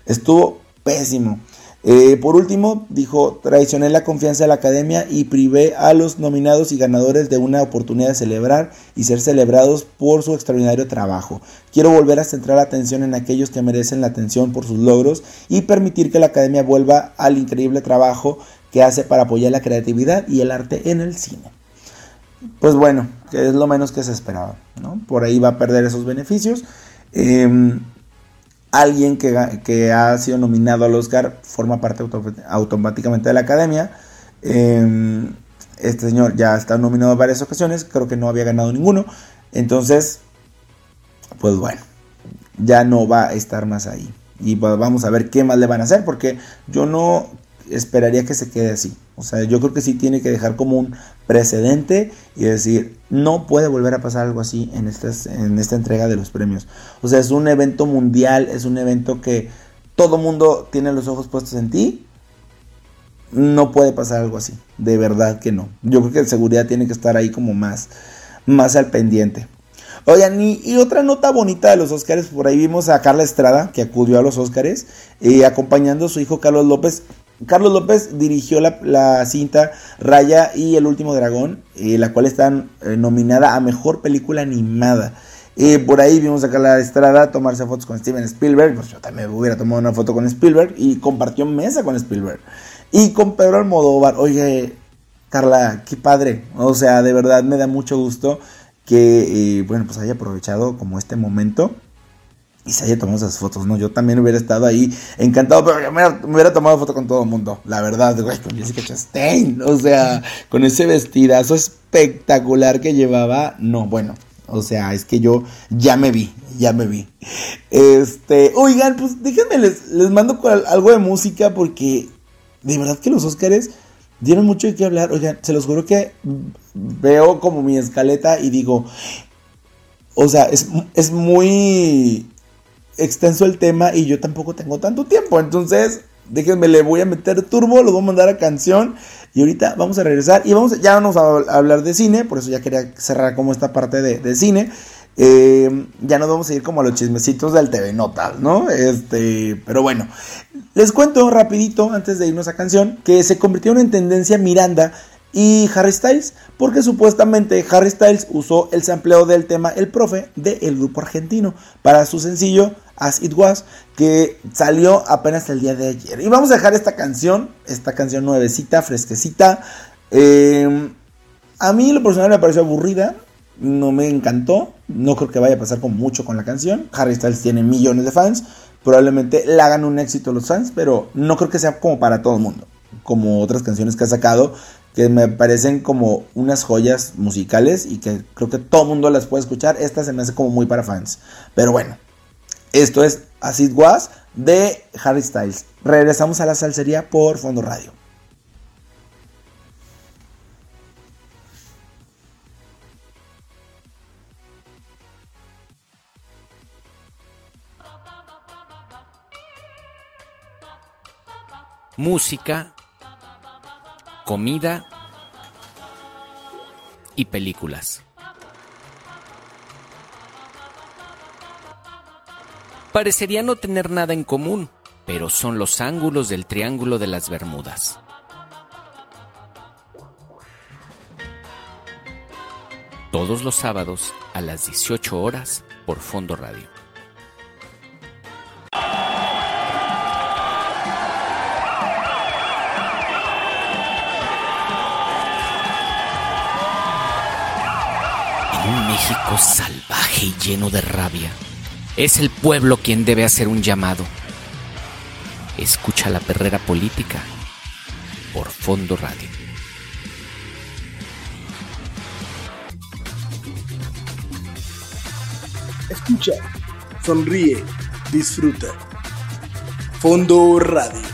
estuvo pésimo. Eh, por último, dijo, traicioné la confianza de la academia y privé a los nominados y ganadores de una oportunidad de celebrar y ser celebrados por su extraordinario trabajo. Quiero volver a centrar la atención en aquellos que merecen la atención por sus logros y permitir que la academia vuelva al increíble trabajo que hace para apoyar la creatividad y el arte en el cine. Pues bueno, que es lo menos que se esperaba, ¿no? Por ahí va a perder esos beneficios. Em, alguien que, ha sido nominado al Oscar forma parte automáticamente de la academia. Em, este señor ya está nominado en varias ocasiones, creo que no había ganado ninguno. Entonces, pues bueno, ya no va a estar más ahí. Y vamos a ver qué más le van a hacer, porque yo no esperaría que se quede así. O sea, yo creo que sí tiene que dejar como un precedente y decir, no puede volver a pasar algo así en, en esta entrega de los premios. O sea, es un evento mundial, es un evento que todo mundo tiene los ojos puestos en ti. No puede pasar algo así, de verdad que no. Yo creo que la seguridad tiene que estar ahí como más, más al pendiente. Oigan, y, otra nota bonita de los Óscares, por ahí vimos a Carla Estrada, que acudió a los Óscares, y eh, acompañando a su hijo Carlos López. Carlos López dirigió la, cinta Raya y El último dragón, eh, la cual está eh, nominada a mejor película animada. por ahí vimos a Carla Estrada tomarse fotos con Steven Spielberg. Pues yo también hubiera tomado una foto con Spielberg y compartió mesa con Spielberg. Y con Pedro Almodóvar. Oye, Carla, qué padre. O sea, de verdad me da mucho gusto que, eh, bueno, pues haya aprovechado como este momento y se haya tomado esas fotos, ¿no? Yo también hubiera estado ahí encantado, pero me hubiera, tomado foto con todo el mundo, la verdad, güey, con Jessica Chastain, o sea, con ese vestidazo espectacular que llevaba, no, bueno, o sea, es que yo ya me vi, ya me vi. Este, oigan, pues déjenme, les, les mando algo de música porque de verdad que los Óscares dieron mucho de qué hablar. Oigan, se los juro que veo como mi escaleta y digo, o sea, es, es muy extenso el tema y yo tampoco tengo tanto tiempo. Entonces, déjenme, le voy a meter turbo, lo voy a mandar a canción Y ahorita vamos a regresar y vamos, ya vamos a hablar de cine, por eso ya quería cerrar como esta parte de, cine. Eh, ya nos vamos a ir como a los chismecitos del TV Notas, ¿no? Este, pero bueno, les cuento rapidito antes de irnos a canción que se convirtió en tendencia Miranda y Harry Styles, porque supuestamente Harry Styles usó el sampleo del tema El Profe del grupo argentino para su sencillo As It Was, que salió apenas el día de ayer. Y vamos a dejar esta canción, esta canción nuevecita, fresquecita. Eh, a mí lo personal me pareció aburrida, no me encantó, no creo que vaya a pasar con mucho con la canción. Harry Styles tiene millones de fans, probablemente le hagan un éxito los fans, pero no creo que sea como para todo el mundo, como otras canciones que ha sacado que me parecen como unas joyas musicales y que creo que todo el mundo las puede escuchar. Esta se me hace como muy para fans. Pero bueno, esto es As It Was de Harry Styles. Regresamos a la salsería por Fondo Radio. Música comida y películas. Parecería no tener nada en común, pero son los ángulos del Triángulo de las Bermudas. Todos los sábados a las 18 horas por Fondo Radio. un México salvaje y lleno de rabia, es el pueblo quien debe hacer un llamado. Escucha la perrera política por Fondo Radio. Escucha, sonríe, disfruta. Fondo Radio.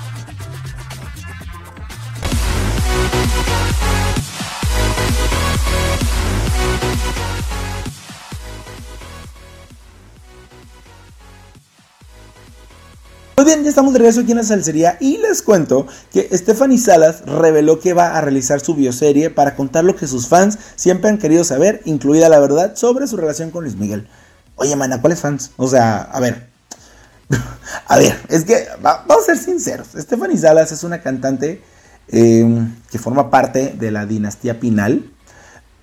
Muy bien, ya estamos de regreso aquí en la salsería y les cuento que Stephanie Salas reveló que va a realizar su bioserie para contar lo que sus fans siempre han querido saber, incluida la verdad sobre su relación con Luis Miguel. Oye, mana, ¿cuáles fans? O sea, a ver. a ver, es que vamos a ser sinceros. Stephanie Salas es una cantante eh, que forma parte de la dinastía Pinal.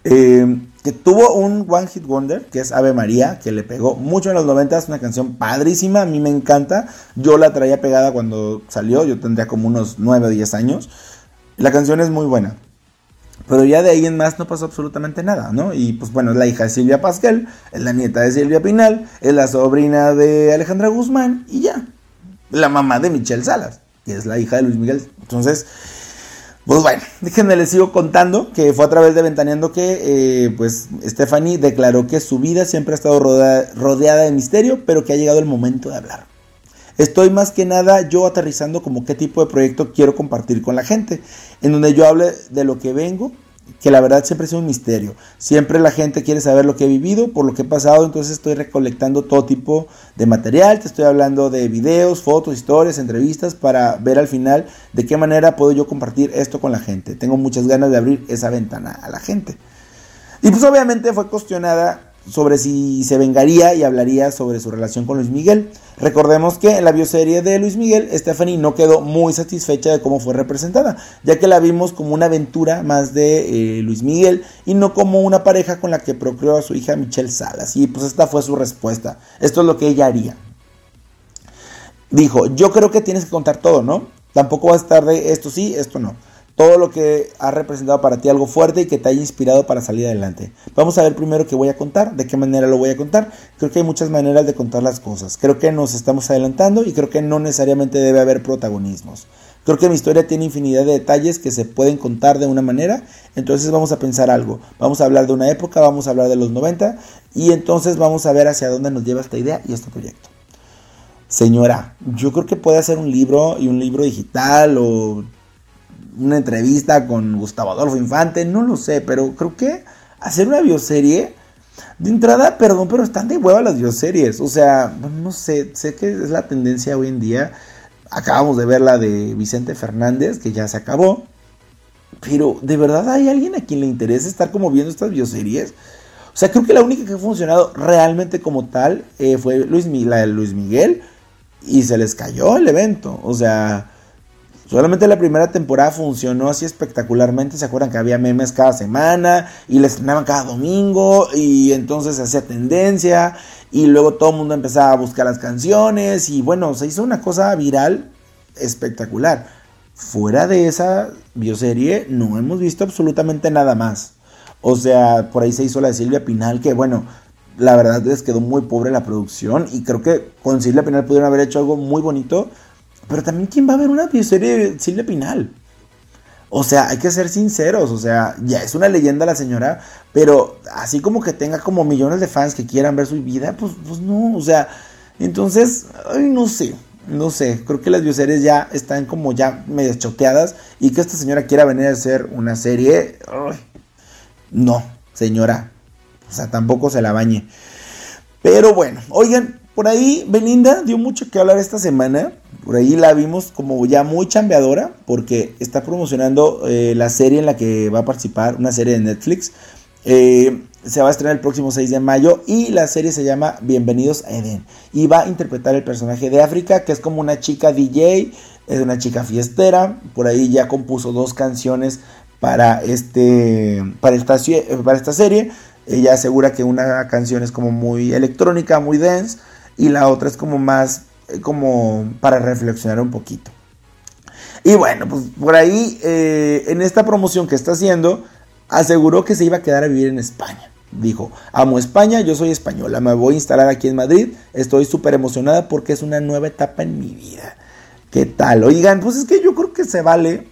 Eh, que tuvo un One Hit Wonder, que es Ave María, que le pegó mucho en los 90, es una canción padrísima, a mí me encanta. Yo la traía pegada cuando salió, yo tendría como unos 9 o 10 años. La canción es muy buena. Pero ya de ahí en más no pasó absolutamente nada, ¿no? Y pues bueno, es la hija de Silvia Pasquel, es la nieta de Silvia Pinal, es la sobrina de Alejandra Guzmán y ya. La mamá de Michelle Salas, que es la hija de Luis Miguel. Entonces, pues bueno, déjenme les sigo contando que fue a través de Ventaneando que eh, pues Stephanie declaró que su vida siempre ha estado rodeada de misterio, pero que ha llegado el momento de hablar. Estoy más que nada yo aterrizando como qué tipo de proyecto quiero compartir con la gente, en donde yo hable de lo que vengo, que la verdad siempre es un misterio. Siempre la gente quiere saber lo que he vivido, por lo que he pasado, entonces estoy recolectando todo tipo de material, te estoy hablando de videos, fotos, historias, entrevistas, para ver al final de qué manera puedo yo compartir esto con la gente. Tengo muchas ganas de abrir esa ventana a la gente. Y pues obviamente fue cuestionada sobre si se vengaría y hablaría sobre su relación con Luis Miguel. Recordemos que en la bioserie de Luis Miguel, Stephanie no quedó muy satisfecha de cómo fue representada, ya que la vimos como una aventura más de eh, Luis Miguel y no como una pareja con la que procreó a su hija Michelle Salas. Y pues esta fue su respuesta. Esto es lo que ella haría. Dijo, yo creo que tienes que contar todo, ¿no? Tampoco va a estar de esto sí, esto no todo lo que ha representado para ti algo fuerte y que te haya inspirado para salir adelante. Vamos a ver primero qué voy a contar, de qué manera lo voy a contar. Creo que hay muchas maneras de contar las cosas. Creo que nos estamos adelantando y creo que no necesariamente debe haber protagonismos. Creo que mi historia tiene infinidad de detalles que se pueden contar de una manera. Entonces vamos a pensar algo. Vamos a hablar de una época, vamos a hablar de los 90 y entonces vamos a ver hacia dónde nos lleva esta idea y este proyecto. Señora, yo creo que puede hacer un libro y un libro digital o una entrevista con Gustavo Adolfo Infante, no lo sé, pero creo que hacer una bioserie, de entrada, perdón, pero están de hueva las bioseries, o sea, no sé, sé que es la tendencia hoy en día, acabamos de ver la de Vicente Fernández, que ya se acabó, pero ¿de verdad hay alguien a quien le interesa estar como viendo estas bioseries? O sea, creo que la única que ha funcionado realmente como tal eh, fue Luis, la de Luis Miguel y se les cayó el evento. O sea, solamente la primera temporada funcionó así espectacularmente. ¿Se acuerdan que había memes cada semana y les estrenaban cada domingo y entonces se hacía tendencia y luego todo el mundo empezaba a buscar las canciones y bueno, se hizo una cosa viral espectacular. Fuera de esa bioserie no hemos visto absolutamente nada más. O sea, por ahí se hizo la de Silvia Pinal, que bueno, la verdad les quedó muy pobre la producción. Y creo que con Silvia Pinal pudieron haber hecho algo muy bonito. Pero también, ¿quién va a ver una bioserie de Silvia Pinal? O sea, hay que ser sinceros, o sea, ya es una leyenda la señora, pero así como que tenga como millones de fans que quieran ver su vida, pues, pues no, o sea, entonces, ay, no sé, no sé, creo que las bioseries ya están como ya medio choteadas y que esta señora quiera venir a hacer una serie, no, señora. O sea, tampoco se la bañe. Pero bueno, oigan, por ahí Belinda dio mucho que hablar esta semana. Por ahí la vimos como ya muy chambeadora porque está promocionando eh, la serie en la que va a participar, una serie de Netflix. Eh, se va a estrenar el próximo 6 de mayo y la serie se llama Bienvenidos a Eden. Y va a interpretar el personaje de África, que es como una chica DJ, es una chica fiestera. Por ahí ya compuso dos canciones para, este, para, esta, para esta serie. Ella asegura que una canción es como muy electrónica, muy dense, y la otra es como más como para reflexionar un poquito. Y bueno, pues por ahí eh, en esta promoción que está haciendo, aseguró que se iba a quedar a vivir en España. Dijo, amo España, yo soy española, me voy a instalar aquí en Madrid, estoy súper emocionada porque es una nueva etapa en mi vida. ¿Qué tal? Oigan, pues es que yo creo que se vale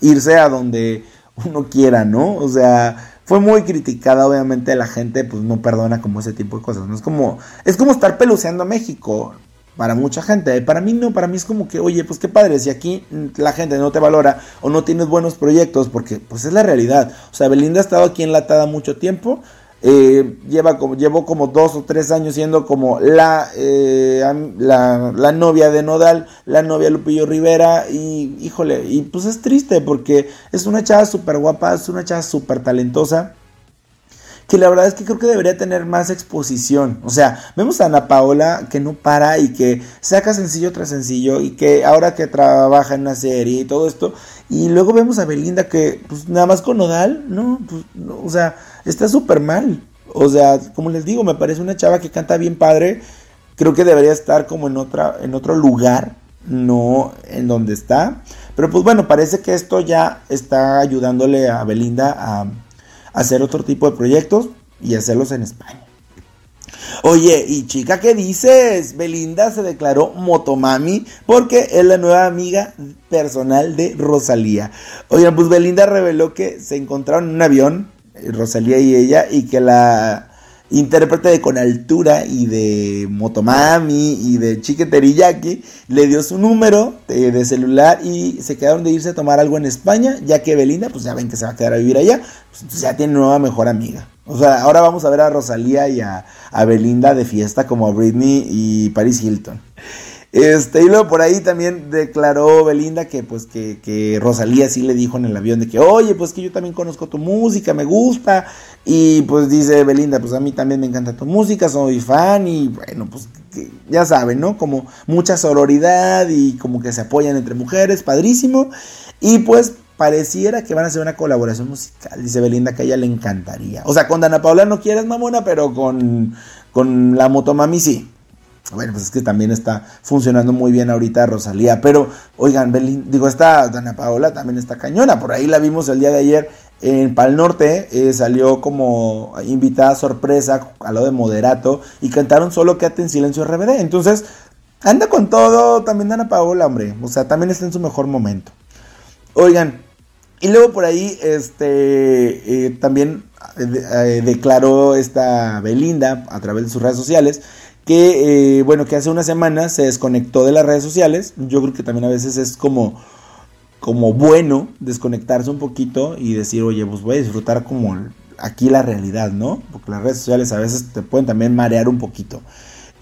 irse a donde uno quiera, ¿no? O sea, fue muy criticada, obviamente la gente pues no perdona como ese tipo de cosas, ¿no? Es como, es como estar peluceando a México para mucha gente, para mí no, para mí es como que, oye, pues qué padre, si aquí la gente no te valora o no tienes buenos proyectos, porque pues es la realidad, o sea, Belinda ha estado aquí enlatada mucho tiempo, eh, lleva como, llevó como dos o tres años siendo como la, eh, la, la, novia de Nodal, la novia Lupillo Rivera, y híjole, y pues es triste porque es una chava súper guapa, es una chava súper talentosa. Que la verdad es que creo que debería tener más exposición. O sea, vemos a Ana Paola que no para y que saca sencillo tras sencillo y que ahora que trabaja en una serie y todo esto. Y luego vemos a Belinda que, pues nada más con Nodal, no, pues, o sea, está súper mal. O sea, como les digo, me parece una chava que canta bien padre. Creo que debería estar como en, otra, en otro lugar, no en donde está. Pero pues bueno, parece que esto ya está ayudándole a Belinda a, hacer otro tipo de proyectos y hacerlos en España. Oye, y chica, ¿qué dices? Belinda se declaró motomami porque es la nueva amiga personal de Rosalía. Oye, pues Belinda reveló que se encontraron en un avión Rosalía y ella, y que la intérprete de Con Altura y de Motomami y de Chique Teriyaki le dio su número de, celular y se quedaron de irse a tomar algo en España, ya que Belinda, pues ya ven que se va a quedar a vivir allá, pues ya tiene nueva mejor amiga. O sea, ahora vamos a ver a Rosalía y a, a Belinda de fiesta como a Britney y Paris Hilton. Este, y luego por ahí también declaró Belinda que pues que, que, Rosalía sí le dijo en el avión de que, oye, pues que yo también conozco tu música, me gusta. Y pues dice Belinda, pues a mí también me encanta tu música, soy fan y bueno, pues ya saben, ¿no? Como mucha sororidad y como que se apoyan entre mujeres, padrísimo. Y pues pareciera que van a hacer una colaboración musical, dice Belinda que a ella le encantaría. O sea, con Dana Paula no quieres mamona, pero con, con la Motomami sí. Bueno, pues es que también está funcionando muy bien ahorita Rosalía. Pero, oigan, digo, esta Dana Paola también está cañona. Por ahí la vimos el día de ayer en Pal Norte. Eh, salió como invitada sorpresa a lo de Moderato. Y cantaron solo Quédate en silencio RBD. Entonces, anda con todo también Dana Paola, hombre. O sea, también está en su mejor momento. Oigan, y luego por ahí, este, eh, también eh, declaró esta Belinda a través de sus redes sociales que, eh, bueno, que hace una semana se desconectó de las redes sociales. Yo creo que también a veces es como, como bueno desconectarse un poquito y decir, oye, pues voy a disfrutar como aquí la realidad, ¿no? Porque las redes sociales a veces te pueden también marear un poquito.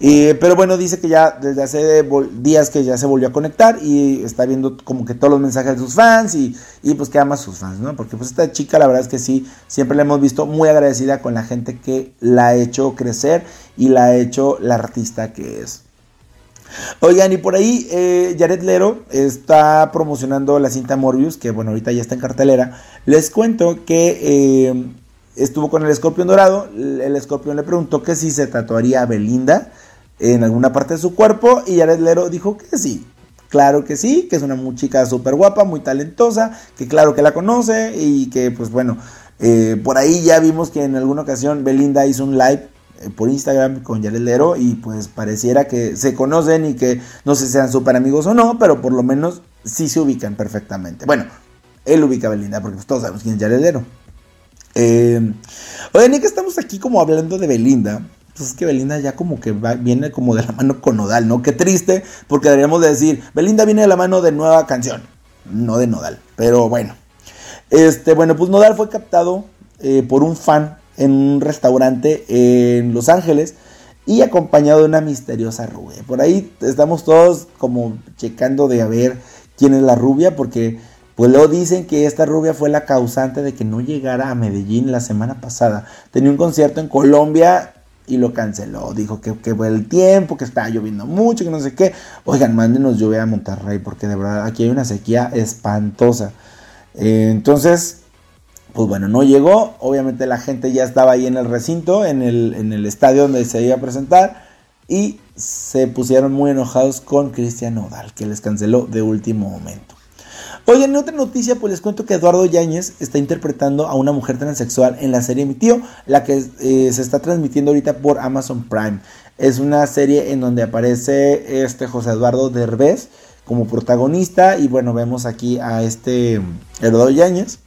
Eh, pero bueno, dice que ya desde hace días que ya se volvió a conectar y está viendo como que todos los mensajes de sus fans y, pues que ama a sus fans, ¿no? Porque pues esta chica la verdad es que sí, siempre la hemos visto muy agradecida con la gente que la ha hecho crecer y la ha hecho la artista que es. Oigan, y por ahí eh, Jared Lero está promocionando la cinta Morbius, que bueno, ahorita ya está en cartelera. Les cuento que eh, estuvo con el escorpión dorado. El escorpión le preguntó que si se tatuaría a Belinda en alguna parte de su cuerpo y Jared Lero dijo que sí. Claro que sí, que es una chica súper guapa, muy talentosa, que claro que la conoce y que pues bueno, eh, por ahí ya vimos que en alguna ocasión Belinda hizo un live eh, por Instagram con Jared Lero y pues pareciera que se conocen y que no sé si sean súper amigos o no, pero por lo menos sí se ubican perfectamente. Bueno, él ubica a Belinda porque pues, todos sabemos quién es Jared Lero. Eh, oigan, y que estamos aquí como hablando de Belinda, pues es que Belinda ya como que viene como de la mano con Nodal, ¿no? Qué triste, porque deberíamos de decir, Belinda viene de la mano de nueva canción, no de Nodal, pero bueno. Este, bueno, pues Nodal fue captado eh, por un fan en un restaurante en Los Ángeles y acompañado de una misteriosa rubia. Por ahí estamos todos como checando de a ver quién es la rubia, porque pues luego dicen que esta rubia fue la causante de que no llegara a Medellín la semana pasada. Tenía un concierto en Colombia y lo canceló. Dijo que, fue el tiempo, que estaba lloviendo mucho, que no sé qué. Oigan, mándenos lluvia a Monterrey porque de verdad aquí hay una sequía espantosa. Eh, entonces, pues bueno, no llegó. Obviamente la gente ya estaba ahí en el recinto, en el, en el estadio donde se iba a presentar. Y se pusieron muy enojados con Cristian Nodal, que les canceló de último momento. Oye, en otra noticia, pues les cuento que Eduardo Yáñez está interpretando a una mujer transexual en la serie Mi Tío, la que eh, se está transmitiendo ahorita por Amazon Prime. Es una serie en donde aparece este José Eduardo Derbez como protagonista y bueno, vemos aquí a este Eduardo Yáñez.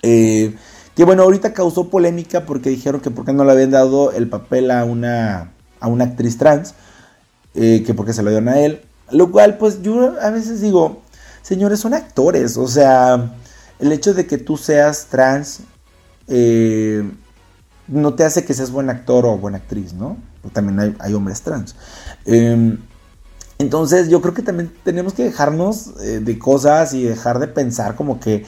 Eh, que bueno, ahorita causó polémica porque dijeron que por qué no le habían dado el papel a una, a una actriz trans, eh, que porque se lo dieron a él. Lo cual, pues yo a veces digo, señores, son actores. O sea, el hecho de que tú seas trans eh, no te hace que seas buen actor o buena actriz, ¿no? También hay, hombres trans. Em, entonces yo creo que también tenemos que dejarnos eh, de cosas y dejar de pensar como que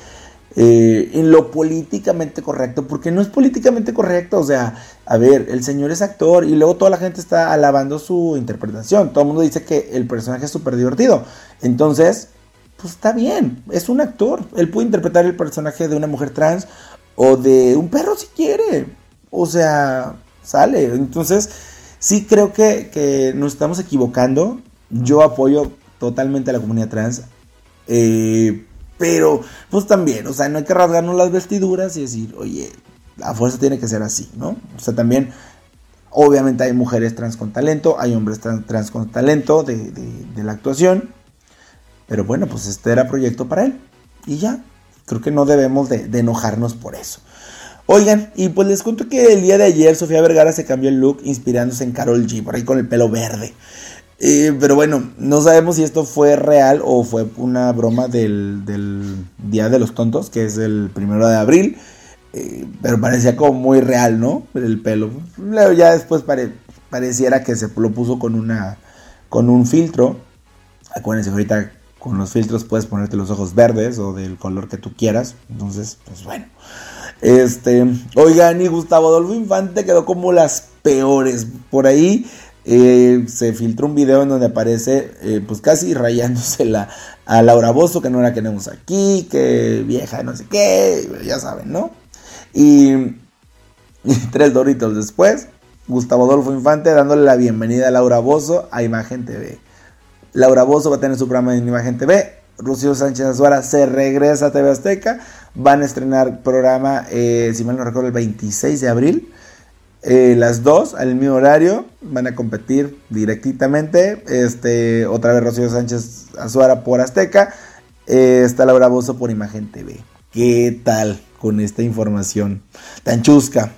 eh, en lo políticamente correcto, porque no es políticamente correcto, o sea, a ver, el señor es actor y luego toda la gente está alabando su interpretación, todo el mundo dice que el personaje es súper divertido, entonces, pues está bien, es un actor. Él puede interpretar el personaje de una mujer trans o de un perro si quiere. O sea, sale. Entonces, sí creo que, nos estamos equivocando. Yo apoyo totalmente a la comunidad trans. Eh, pero, pues también, o sea, no hay que rasgarnos las vestiduras y decir, oye, la fuerza tiene que ser así, ¿no? O sea, también, obviamente hay mujeres trans con talento, hay hombres trans, con talento de la actuación. Pero bueno, pues este era proyecto para él. Y ya, creo que no debemos de, enojarnos por eso. Oigan, y pues les cuento que el día de ayer Sofía Vergara se cambió el look inspirándose en Carol G, por ahí con el pelo verde. Eh, pero bueno, no sabemos si esto fue real o fue una broma del, Día de los Tontos, que es el primero de abril. Eh, pero parecía como muy real, ¿no? El pelo. Luego ya después pareciera que se lo puso con una con un filtro. Acuérdense ahorita con los filtros puedes ponerte los ojos verdes o del color que tú quieras. Entonces, pues bueno. Este, oigan, y Gustavo Adolfo Infante quedó como las peores. Por ahí eh, se filtró un video en donde aparece, eh, pues casi rayándose a Laura Bozo, que no la queremos aquí, que vieja, no sé qué, ya saben, ¿no? Y, y tres doritos después, Gustavo Adolfo Infante dándole la bienvenida a Laura Bozo a Imagen TV. Laura Bozo va a tener su programa en Imagen TV. Rocío Sánchez Azuara se regresa a TV Azteca. Van a estrenar programa, eh, si mal no recuerdo, el 26 de abril. Eh, las dos al mismo horario van a competir directamente. Este, otra vez Rocío Sánchez Azuara por Azteca. Eh, está Laura Bozo por Imagen TV. ¿Qué tal con esta información tan chusca?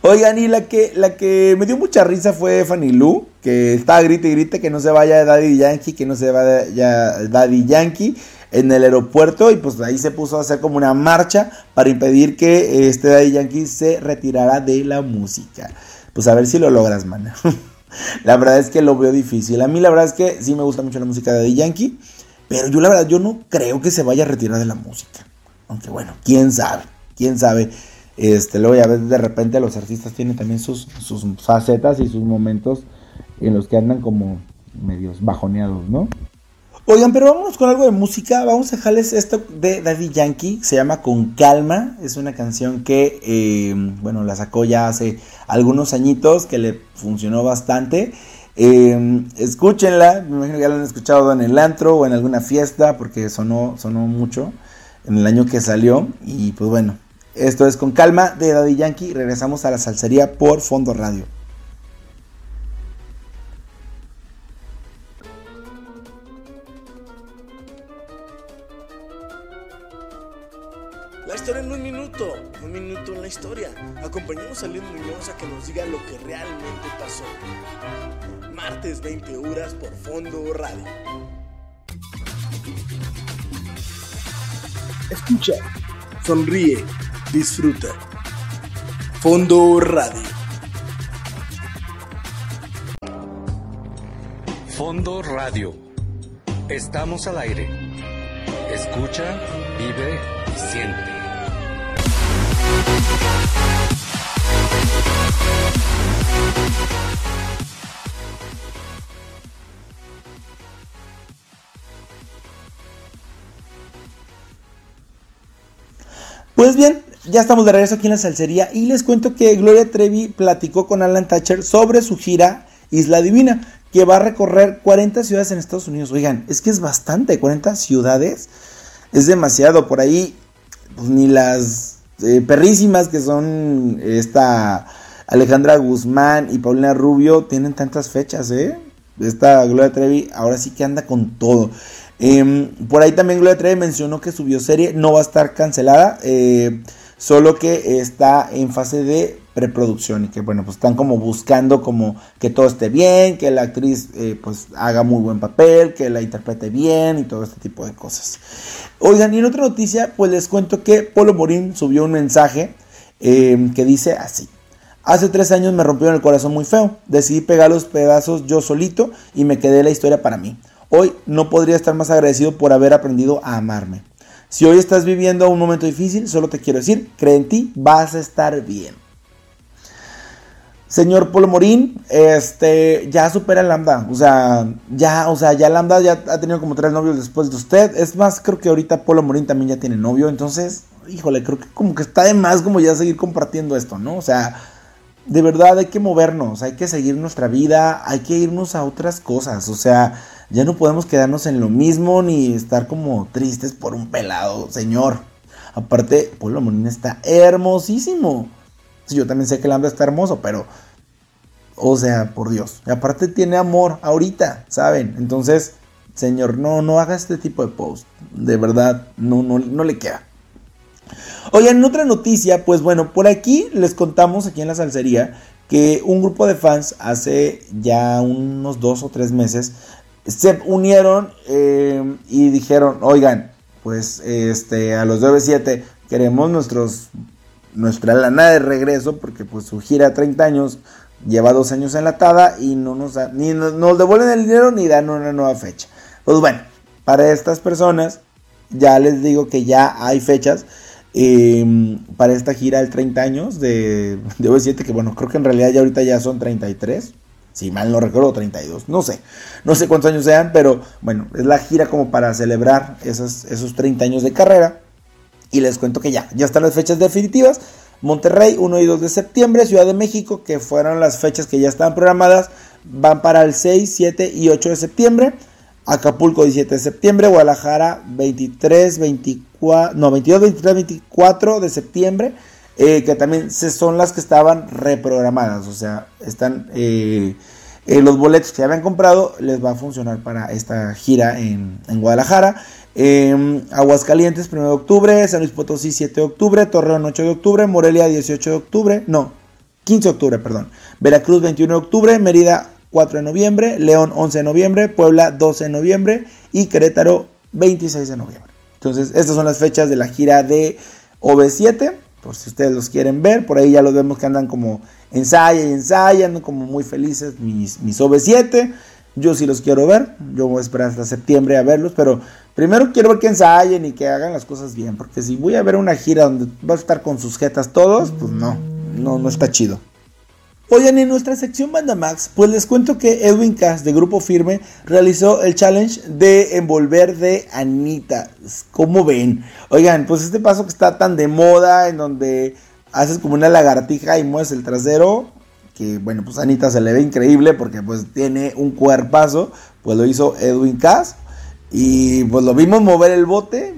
Oigan, y la que, la que me dio mucha risa fue Fanny Lu, que estaba grite y grite que no se vaya Daddy Yankee, que no se vaya Daddy Yankee en el aeropuerto y pues ahí se puso a hacer como una marcha para impedir que este Daddy Yankee se retirara de la música. Pues a ver si lo logras, man. La verdad es que lo veo difícil. A mí la verdad es que sí me gusta mucho la música de Daddy Yankee, pero yo la verdad yo no creo que se vaya a retirar de la música. Aunque bueno, quién sabe, quién sabe. Este, luego ya ves de repente los artistas tienen también sus, sus facetas y sus momentos en los que andan como medios bajoneados, ¿no? Oigan, pero vámonos con algo de música. Vamos a dejarles esto de Daddy Yankee. Se llama Con Calma. Es una canción que, eh, bueno, la sacó ya hace algunos añitos, que le funcionó bastante. Eh, escúchenla. Me imagino que ya la han escuchado en el antro o en alguna fiesta, porque sonó, sonó mucho en el año que salió. Y pues bueno, esto es Con Calma de Daddy Yankee. Regresamos a la salsería por Fondo Radio. La historia en un minuto, un minuto en la historia. Acompañamos a Luis Muñoz a que nos diga lo que realmente pasó. Martes 20 horas por Fondo Radio. Escucha, sonríe, disfruta. Fondo Radio. Fondo Radio. Estamos al aire. Escucha, vive y siente. Pues bien, ya estamos de regreso aquí en la salsería y les cuento que Gloria Trevi platicó con Alan Thatcher sobre su gira Isla Divina, que va a recorrer 40 ciudades en Estados Unidos. Oigan, es que es bastante, 40 ciudades es demasiado. Por ahí, pues ni las eh, perrísimas que son esta Alejandra Guzmán y Paulina Rubio tienen tantas fechas, ¿eh? Esta Gloria Trevi ahora sí que anda con todo. Eh, por ahí también Gloria Trevi mencionó que su bioserie no va a estar cancelada, eh, solo que está en fase de preproducción y que bueno, pues están como buscando como que todo esté bien, que la actriz eh, pues haga muy buen papel, que la interprete bien y todo este tipo de cosas. Oigan, y en otra noticia, pues les cuento que Polo Morín subió un mensaje eh, que dice así. Hace tres años me rompieron el corazón muy feo. Decidí pegar los pedazos yo solito y me quedé la historia para mí. Hoy no podría estar más agradecido por haber aprendido a amarme. Si hoy estás viviendo un momento difícil, solo te quiero decir, cree en ti, vas a estar bien. Señor Polo Morín, este, ya supera Lambda, o sea, ya, o sea, ya Lambda ya ha tenido como tres novios después de usted. Es más, creo que ahorita Polo Morín también ya tiene novio, entonces, híjole, creo que como que está de más como ya seguir compartiendo esto, ¿no? O sea, de verdad hay que movernos, hay que seguir nuestra vida, hay que irnos a otras cosas, o sea, ya no podemos quedarnos en lo mismo ni estar como tristes por un pelado, señor. Aparte, Polo Morín está hermosísimo. Sí, yo también sé que el hambre está hermoso, pero. O sea, por Dios. Y aparte tiene amor ahorita, ¿saben? Entonces, señor, no, no haga este tipo de post. De verdad, no, no, no le queda. Oigan, en otra noticia, pues bueno, por aquí les contamos aquí en la salsería que un grupo de fans hace ya unos dos o tres meses se unieron eh, y dijeron, oigan, pues este a los 97 queremos nuestros nuestra lana de regreso porque pues su gira 30 años lleva dos años enlatada y no nos ni nos devuelven el dinero ni dan una nueva fecha. Pues bueno, para estas personas ya les digo que ya hay fechas eh, para esta gira del 30 años de, de OV7 que bueno, creo que en realidad ya ahorita ya son 33. Si mal no recuerdo, 32. No sé. No sé cuántos años sean, pero bueno, es la gira como para celebrar esos, esos 30 años de carrera. Y les cuento que ya, ya están las fechas definitivas. Monterrey, 1 y 2 de septiembre. Ciudad de México, que fueron las fechas que ya estaban programadas, van para el 6, 7 y 8 de septiembre. Acapulco, 17 de septiembre. Guadalajara, 23, 24, no, 22, 23, 24 de septiembre. Eh, que también son las que estaban reprogramadas. O sea, están eh, eh, los boletos que habían comprado, les va a funcionar para esta gira en, en Guadalajara. Eh, Aguascalientes 1 de octubre, San Luis Potosí 7 de octubre, Torreón 8 de octubre, Morelia 18 de octubre, no, 15 de octubre, perdón, Veracruz 21 de octubre, Mérida 4 de noviembre, León 11 de noviembre, Puebla 12 de noviembre y Querétaro 26 de noviembre. Entonces, estas son las fechas de la gira de OV7 por si ustedes los quieren ver, por ahí ya los vemos que andan como ensaya y ensayan, como muy felices mis, mis OV7. Yo sí los quiero ver, yo voy a esperar hasta septiembre a verlos, pero primero quiero ver que ensayen y que hagan las cosas bien, porque si voy a ver una gira donde va a estar con sus jetas todos, pues no, no, no está chido. Oigan, en nuestra sección Banda Max, pues les cuento que Edwin Cass de Grupo Firme realizó el challenge de envolver de Anita. ¿Cómo ven? Oigan, pues este paso que está tan de moda, en donde haces como una lagartija y mueves el trasero, que bueno, pues Anita se le ve increíble porque pues tiene un cuerpazo, pues lo hizo Edwin Cass. Y pues lo vimos mover el bote,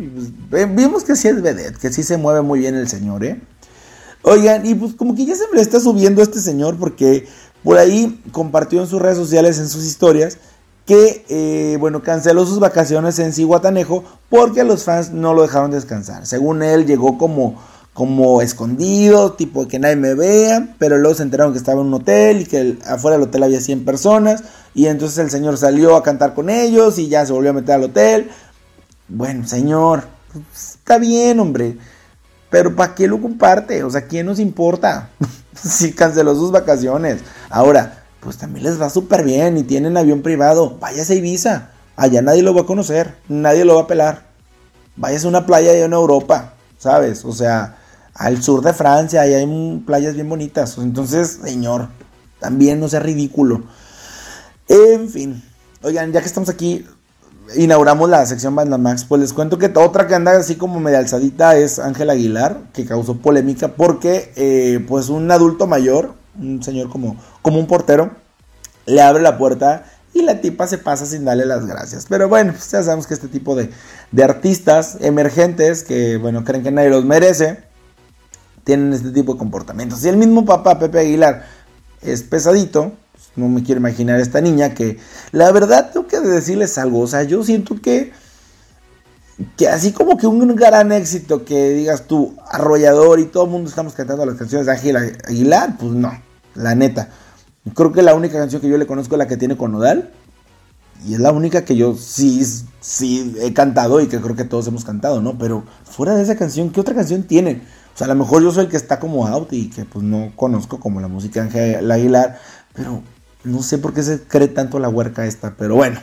pues, vimos que sí es vedette, que sí se mueve muy bien el señor, ¿eh? Oigan, y pues como que ya se me le está subiendo este señor porque por ahí compartió en sus redes sociales, en sus historias, que, eh, bueno, canceló sus vacaciones en Cihuatanejo porque los fans no lo dejaron descansar. Según él, llegó como, como escondido, tipo que nadie me vea, pero luego se enteraron que estaba en un hotel y que afuera del hotel había 100 personas. Y entonces el señor salió a cantar con ellos y ya se volvió a meter al hotel. Bueno, señor, pues, está bien, hombre. Pero ¿para qué lo comparte? O sea, ¿quién nos importa? si canceló sus vacaciones. Ahora, pues también les va súper bien y tienen avión privado. Váyase a Ibiza. Allá nadie lo va a conocer. Nadie lo va a pelar. Váyase a una playa de en Europa. ¿Sabes? O sea, al sur de Francia. Ahí hay playas bien bonitas. Entonces, señor, también no sea ridículo. En fin. Oigan, ya que estamos aquí, inauguramos la sección Banda Max, pues les cuento que otra que anda así como media alzadita es Ángel Aguilar, que causó polémica porque eh, pues un adulto mayor, un señor como, como un portero, le abre la puerta y la tipa se pasa sin darle las gracias. Pero bueno, pues ya sabemos que este tipo de, de artistas emergentes que bueno creen que nadie los merece, tienen este tipo de comportamientos. Y el mismo papá, Pepe Aguilar, es pesadito, no me quiero imaginar esta niña que la verdad tengo que decirles algo, o sea, yo siento que que así como que un gran éxito que digas tú arrollador y todo el mundo estamos cantando las canciones de Ángel Aguilar, pues no, la neta. Creo que la única canción que yo le conozco es la que tiene con Nodal y es la única que yo sí sí he cantado y que creo que todos hemos cantado, ¿no? Pero fuera de esa canción, ¿qué otra canción tiene? O sea, a lo mejor yo soy el que está como out y que pues no conozco como la música de Ángel Aguilar, pero no sé por qué se cree tanto la huerca esta, pero bueno.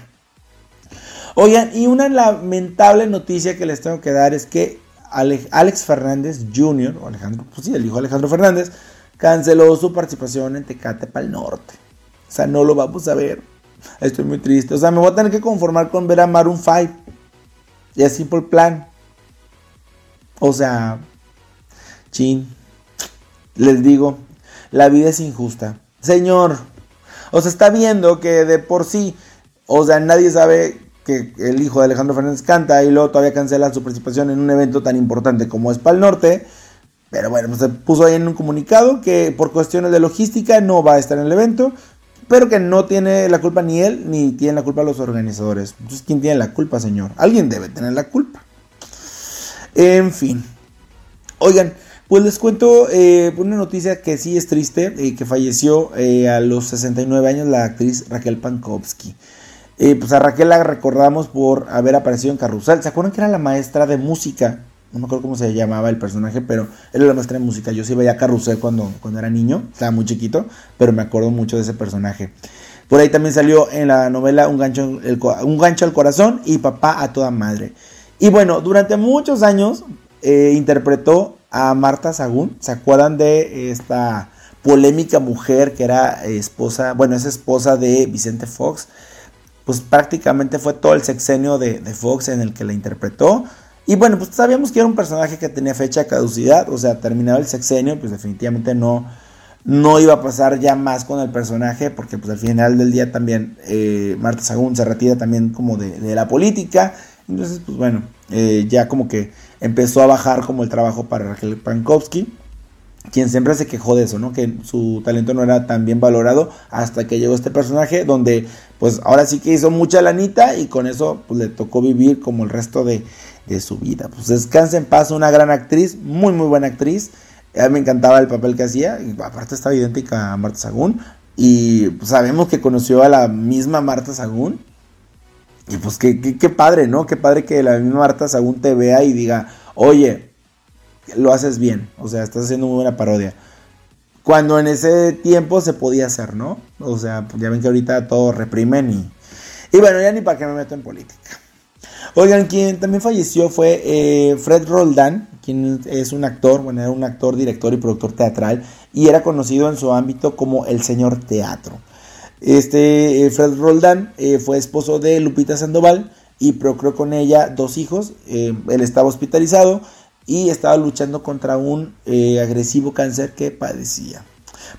Oigan, y una lamentable noticia que les tengo que dar es que Alex Fernández Jr., o Alejandro, pues sí, el hijo Alejandro Fernández, canceló su participación en Tecate para el Norte. O sea, no lo vamos a ver. Estoy muy triste. O sea, me voy a tener que conformar con ver a Maroon 5. Y así por plan. O sea, chin. Les digo, la vida es injusta. Señor, o sea, está viendo que de por sí, o sea, nadie sabe que el hijo de Alejandro Fernández canta y luego todavía cancela su participación en un evento tan importante como es Pal Norte. Pero bueno, pues se puso ahí en un comunicado que por cuestiones de logística no va a estar en el evento, pero que no tiene la culpa ni él ni tiene la culpa los organizadores. Entonces, ¿quién tiene la culpa, señor? Alguien debe tener la culpa. En fin. Oigan, pues les cuento eh, una noticia que sí es triste, eh, que falleció eh, a los 69 años la actriz Raquel Pankowski. pues a Raquel la recordamos por haber aparecido en Carrusel. ¿Se acuerdan que era la maestra de música? No me acuerdo cómo se llamaba el personaje, pero era la maestra de música. Yo sí veía Carrusel cuando, cuando era niño, estaba muy chiquito, pero me acuerdo mucho de ese personaje. Por ahí también salió en la novela Un gancho, un gancho al corazón y Papá a toda madre. Y bueno, durante muchos años interpretó a Marta Sagún. ¿Se acuerdan de esta polémica mujer que era esposa, bueno, es esposa de Vicente Fox? Pues prácticamente fue todo el sexenio de, Fox en el que la interpretó. Y bueno, pues sabíamos que era un personaje que tenía fecha de caducidad, o sea, terminado el sexenio, pues definitivamente no, no iba a pasar ya más con el personaje, porque pues al final del día también eh, Marta Sagún se retira también como de, la política. Entonces, pues bueno, eh, ya como que empezó a bajar como el trabajo para Raquel Pankowski, quien siempre se quejó de eso, ¿no? Que su talento no era tan bien valorado hasta que llegó este personaje donde pues ahora sí que hizo mucha lanita y con eso pues le tocó vivir como el resto de, su vida. Pues descansa en paz, una gran actriz, muy muy buena actriz. A mí me encantaba el papel que hacía y aparte estaba idéntica a Marta Sagún y pues, sabemos que conoció a la misma Marta Sagún y pues qué, qué, padre, ¿no? Qué padre que la misma Marta Sagún te vea y diga, oye, lo haces bien, o sea, estás haciendo muy buena parodia. Cuando en ese tiempo se podía hacer, ¿no? O sea, ya ven que ahorita todo reprimen y... Y bueno, ya ni para qué me meto en política. Oigan, quien también falleció fue eh, Fred Roldán, quien es un actor, bueno, era un actor, director y productor teatral, y era conocido en su ámbito como el señor teatro. Este eh, Fred Roldán eh, fue esposo de Lupita Sandoval y procreó con ella dos hijos. él estaba hospitalizado y estaba luchando contra un agresivo cáncer que padecía.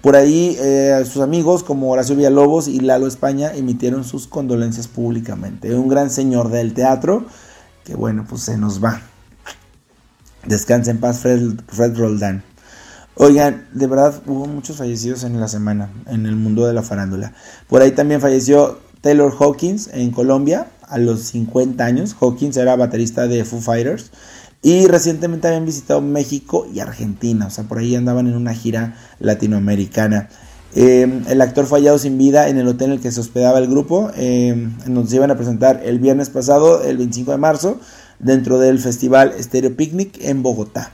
Por ahí sus amigos como Horacio Villalobos y Lalo España emitieron sus condolencias públicamente. Un gran señor del teatro que bueno, pues se nos va. Descansa en paz Fred Roldán. Oigan, de verdad hubo muchos fallecidos en la semana en el mundo de la farándula. Por ahí también falleció Taylor Hawkins en Colombia a los 50 años. Hawkins era baterista de Foo Fighters. Y recientemente habían visitado México y Argentina. O sea, por ahí andaban en una gira latinoamericana. Eh, el actor fue hallado sin vida en el hotel en el que se hospedaba el grupo. Eh, donde se iban a presentar el viernes pasado, el 25 de marzo dentro del festival Stereo Picnic en Bogotá.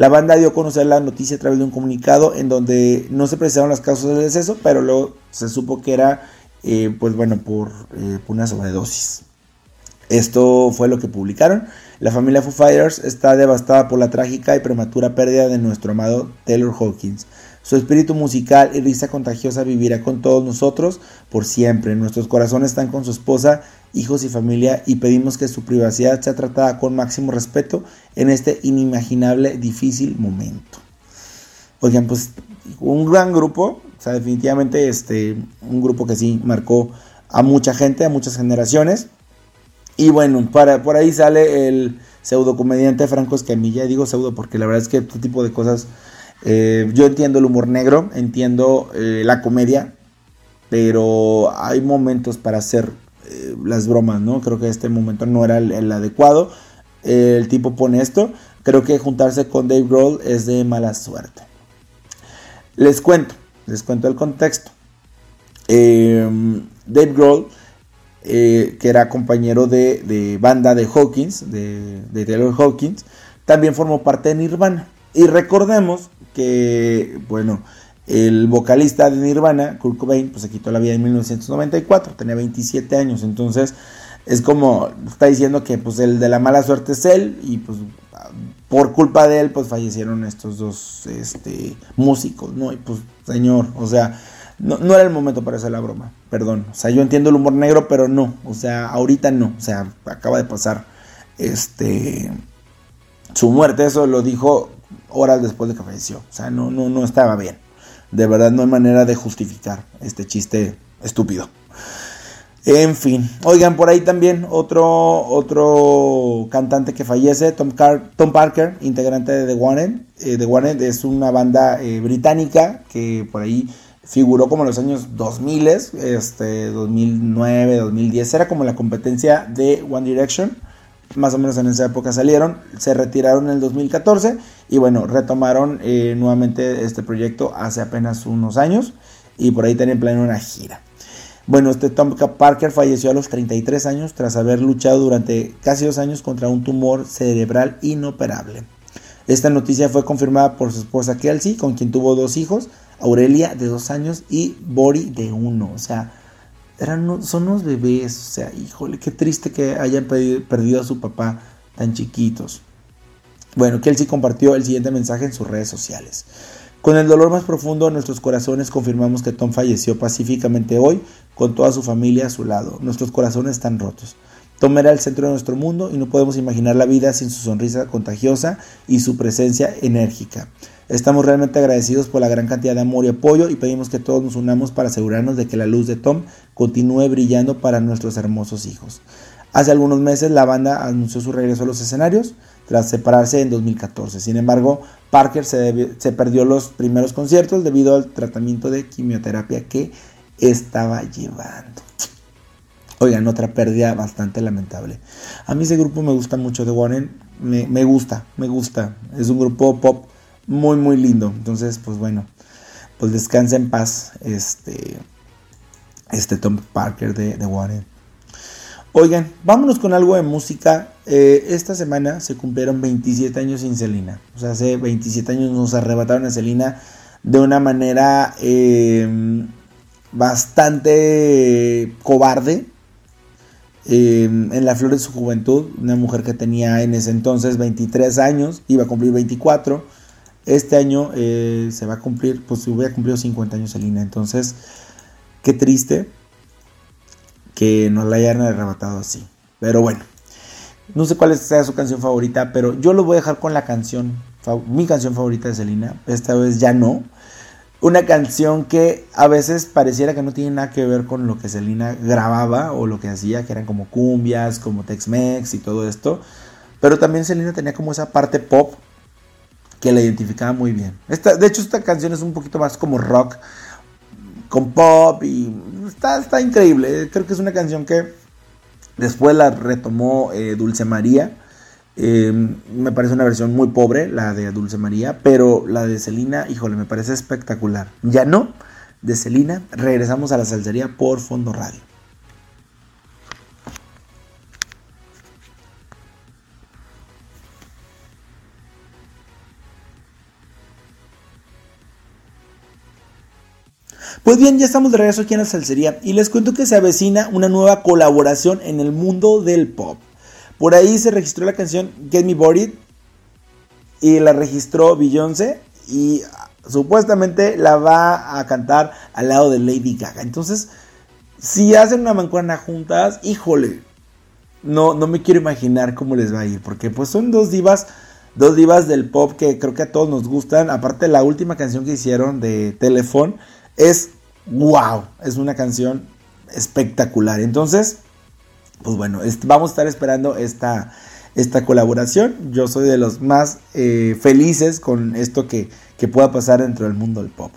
La banda dio a conocer la noticia a través de un comunicado en donde no se precisaron las causas del deceso, pero luego se supo que era, eh, pues bueno, por, eh, por, una sobredosis. Esto fue lo que publicaron. La familia Foo Fighters está devastada por la trágica y prematura pérdida de nuestro amado Taylor Hawkins. Su espíritu musical y risa contagiosa vivirá con todos nosotros por siempre. Nuestros corazones están con su esposa, hijos y familia y pedimos que su privacidad sea tratada con máximo respeto en este inimaginable, difícil momento. Oigan, pues un gran grupo, o sea, definitivamente este, un grupo que sí marcó a mucha gente, a muchas generaciones. Y bueno, para, por ahí sale el pseudo comediante Franco Escamilla. Digo pseudo porque la verdad es que este tipo de cosas eh, yo entiendo el humor negro, entiendo eh, la comedia, pero hay momentos para hacer eh, las bromas, ¿no? Creo que este momento no era el, adecuado. el tipo pone esto. Creo que juntarse con Dave Grohl es de mala suerte. Les cuento, les cuento el contexto. Dave Grohl, que era compañero de, banda de Hawkins, de Taylor Hawkins, también formó parte de Nirvana. Y recordemos que, bueno, el vocalista de Nirvana, Kurt Cobain, pues se quitó la vida en 1994, tenía 27 años, entonces es como está diciendo que pues el de la mala suerte es él y pues por culpa de él pues fallecieron estos dos este, músicos, ¿no? Y pues señor, o sea, no, no, era el momento para hacer la broma, perdón, o sea, yo entiendo el humor negro, pero no, o sea, ahorita no, o sea, acaba de pasar este su muerte, eso lo dijo horas después de que falleció. O sea, no, no, no estaba bien. De verdad no hay manera de justificar este chiste estúpido. En fin, oigan, por ahí también otro, otro cantante que fallece, Tom, Parker, integrante de The Wanted. Eh, The Wanted es una banda eh, británica que por ahí figuró como en los años 2000, este, 2009, 2010. Era como la competencia de One Direction más o menos en esa época salieron, se retiraron en el 2014 y bueno, retomaron eh, nuevamente este proyecto hace apenas unos años y por ahí tenían planeado una gira. Bueno, este Tom Parker falleció a los 33 años tras haber luchado durante casi dos años contra un tumor cerebral inoperable. Esta noticia fue confirmada por su esposa Kelsey, con quien tuvo dos hijos, Aurelia de dos años y Bori de uno. O sea, eran, son unos bebés, o sea, híjole, qué triste que hayan perdido a su papá tan chiquitos. Bueno, Kelsey compartió el siguiente mensaje en sus redes sociales. Con el dolor más profundo de nuestros corazones confirmamos que Tom falleció pacíficamente hoy con toda su familia a su lado. Nuestros corazones están rotos. Tom era el centro de nuestro mundo y no podemos imaginar la vida sin su sonrisa contagiosa y su presencia enérgica. Estamos realmente agradecidos por la gran cantidad de amor y apoyo y pedimos que todos nos unamos para asegurarnos de que la luz de Tom continúe brillando para nuestros hermosos hijos. Hace algunos meses la banda anunció su regreso a los escenarios tras separarse en 2014. Sin embargo, Parker se, perdió los primeros conciertos debido al tratamiento de quimioterapia que estaba llevando. Oigan, otra pérdida bastante lamentable. A mí ese grupo me gusta mucho de Warren. Me gusta, me gusta. Es un grupo pop muy, muy lindo. Entonces, pues bueno, pues descansa en paz este, este Tom Parker de, Warren. Oigan, vámonos con algo de música. Eh, esta semana se cumplieron 27 años sin Selena. O sea, hace 27 años nos arrebataron a Selena de una manera em, bastante cobarde. Em, en la flor de su juventud, una mujer que tenía en ese entonces 23 años, iba a cumplir 24. Este año eh, se va a cumplir, pues hubiera cumplido 50 años Selena. Entonces, qué triste que nos la hayan arrebatado así. Pero bueno, no sé cuál sea su canción favorita, pero yo lo voy a dejar con la canción, mi canción favorita de Selena. Esta vez ya no. Una canción que a veces pareciera que no tiene nada que ver con lo que Selena grababa o lo que hacía, que eran como cumbias, como Tex-Mex y todo esto. Pero también Selena tenía como esa parte pop que la identificaba muy bien. Esta, de hecho, esta canción es un poquito más como rock con pop y está, está increíble. Creo que es una canción que después la retomó eh, Dulce María. Eh, me parece una versión muy pobre, la de Dulce María, pero la de Celina, híjole, me parece espectacular. Ya no, de Celina, regresamos a la salsería por Fondo Radio. Pues bien, ya estamos de regreso aquí en la salsería y les cuento que se avecina una nueva colaboración en el mundo del pop. Por ahí se registró la canción Get Me Buried y la registró Beyoncé y supuestamente la va a cantar al lado de Lady Gaga. Entonces, si hacen una mancuerna juntas, híjole, no, no me quiero imaginar cómo les va a ir, porque pues son dos divas, dos divas del pop que creo que a todos nos gustan. Aparte la última canción que hicieron de Telephone es wow, es una canción espectacular. Entonces, pues bueno, vamos a estar esperando esta, esta colaboración. Yo soy de los más eh, felices con esto que, pueda pasar dentro del mundo del pop.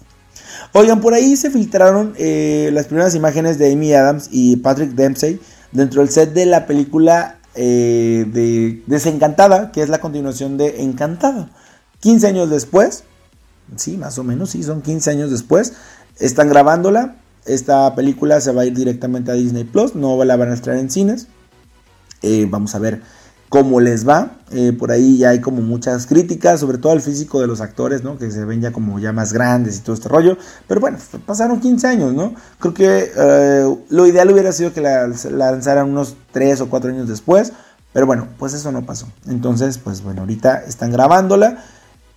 Oigan, por ahí se filtraron eh, las primeras imágenes de Amy Adams y Patrick Dempsey dentro del set de la película eh, de Desencantada, que es la continuación de Encantada. 15 años después, sí, más o menos, sí, son 15 años después, están grabándola. Esta película se va a ir directamente a Disney Plus. No la van a estrenar en cines. Eh, vamos a ver cómo les va. Eh, por ahí ya hay como muchas críticas, sobre todo al físico de los actores, ¿no? Que se ven ya como ya más grandes y todo este rollo. Pero bueno, pasaron 15 años, ¿no? Creo que eh, lo ideal hubiera sido que la, la, lanzaran unos 3 o 4 años después. Pero bueno, pues eso no pasó. Entonces, pues bueno, ahorita están grabándola.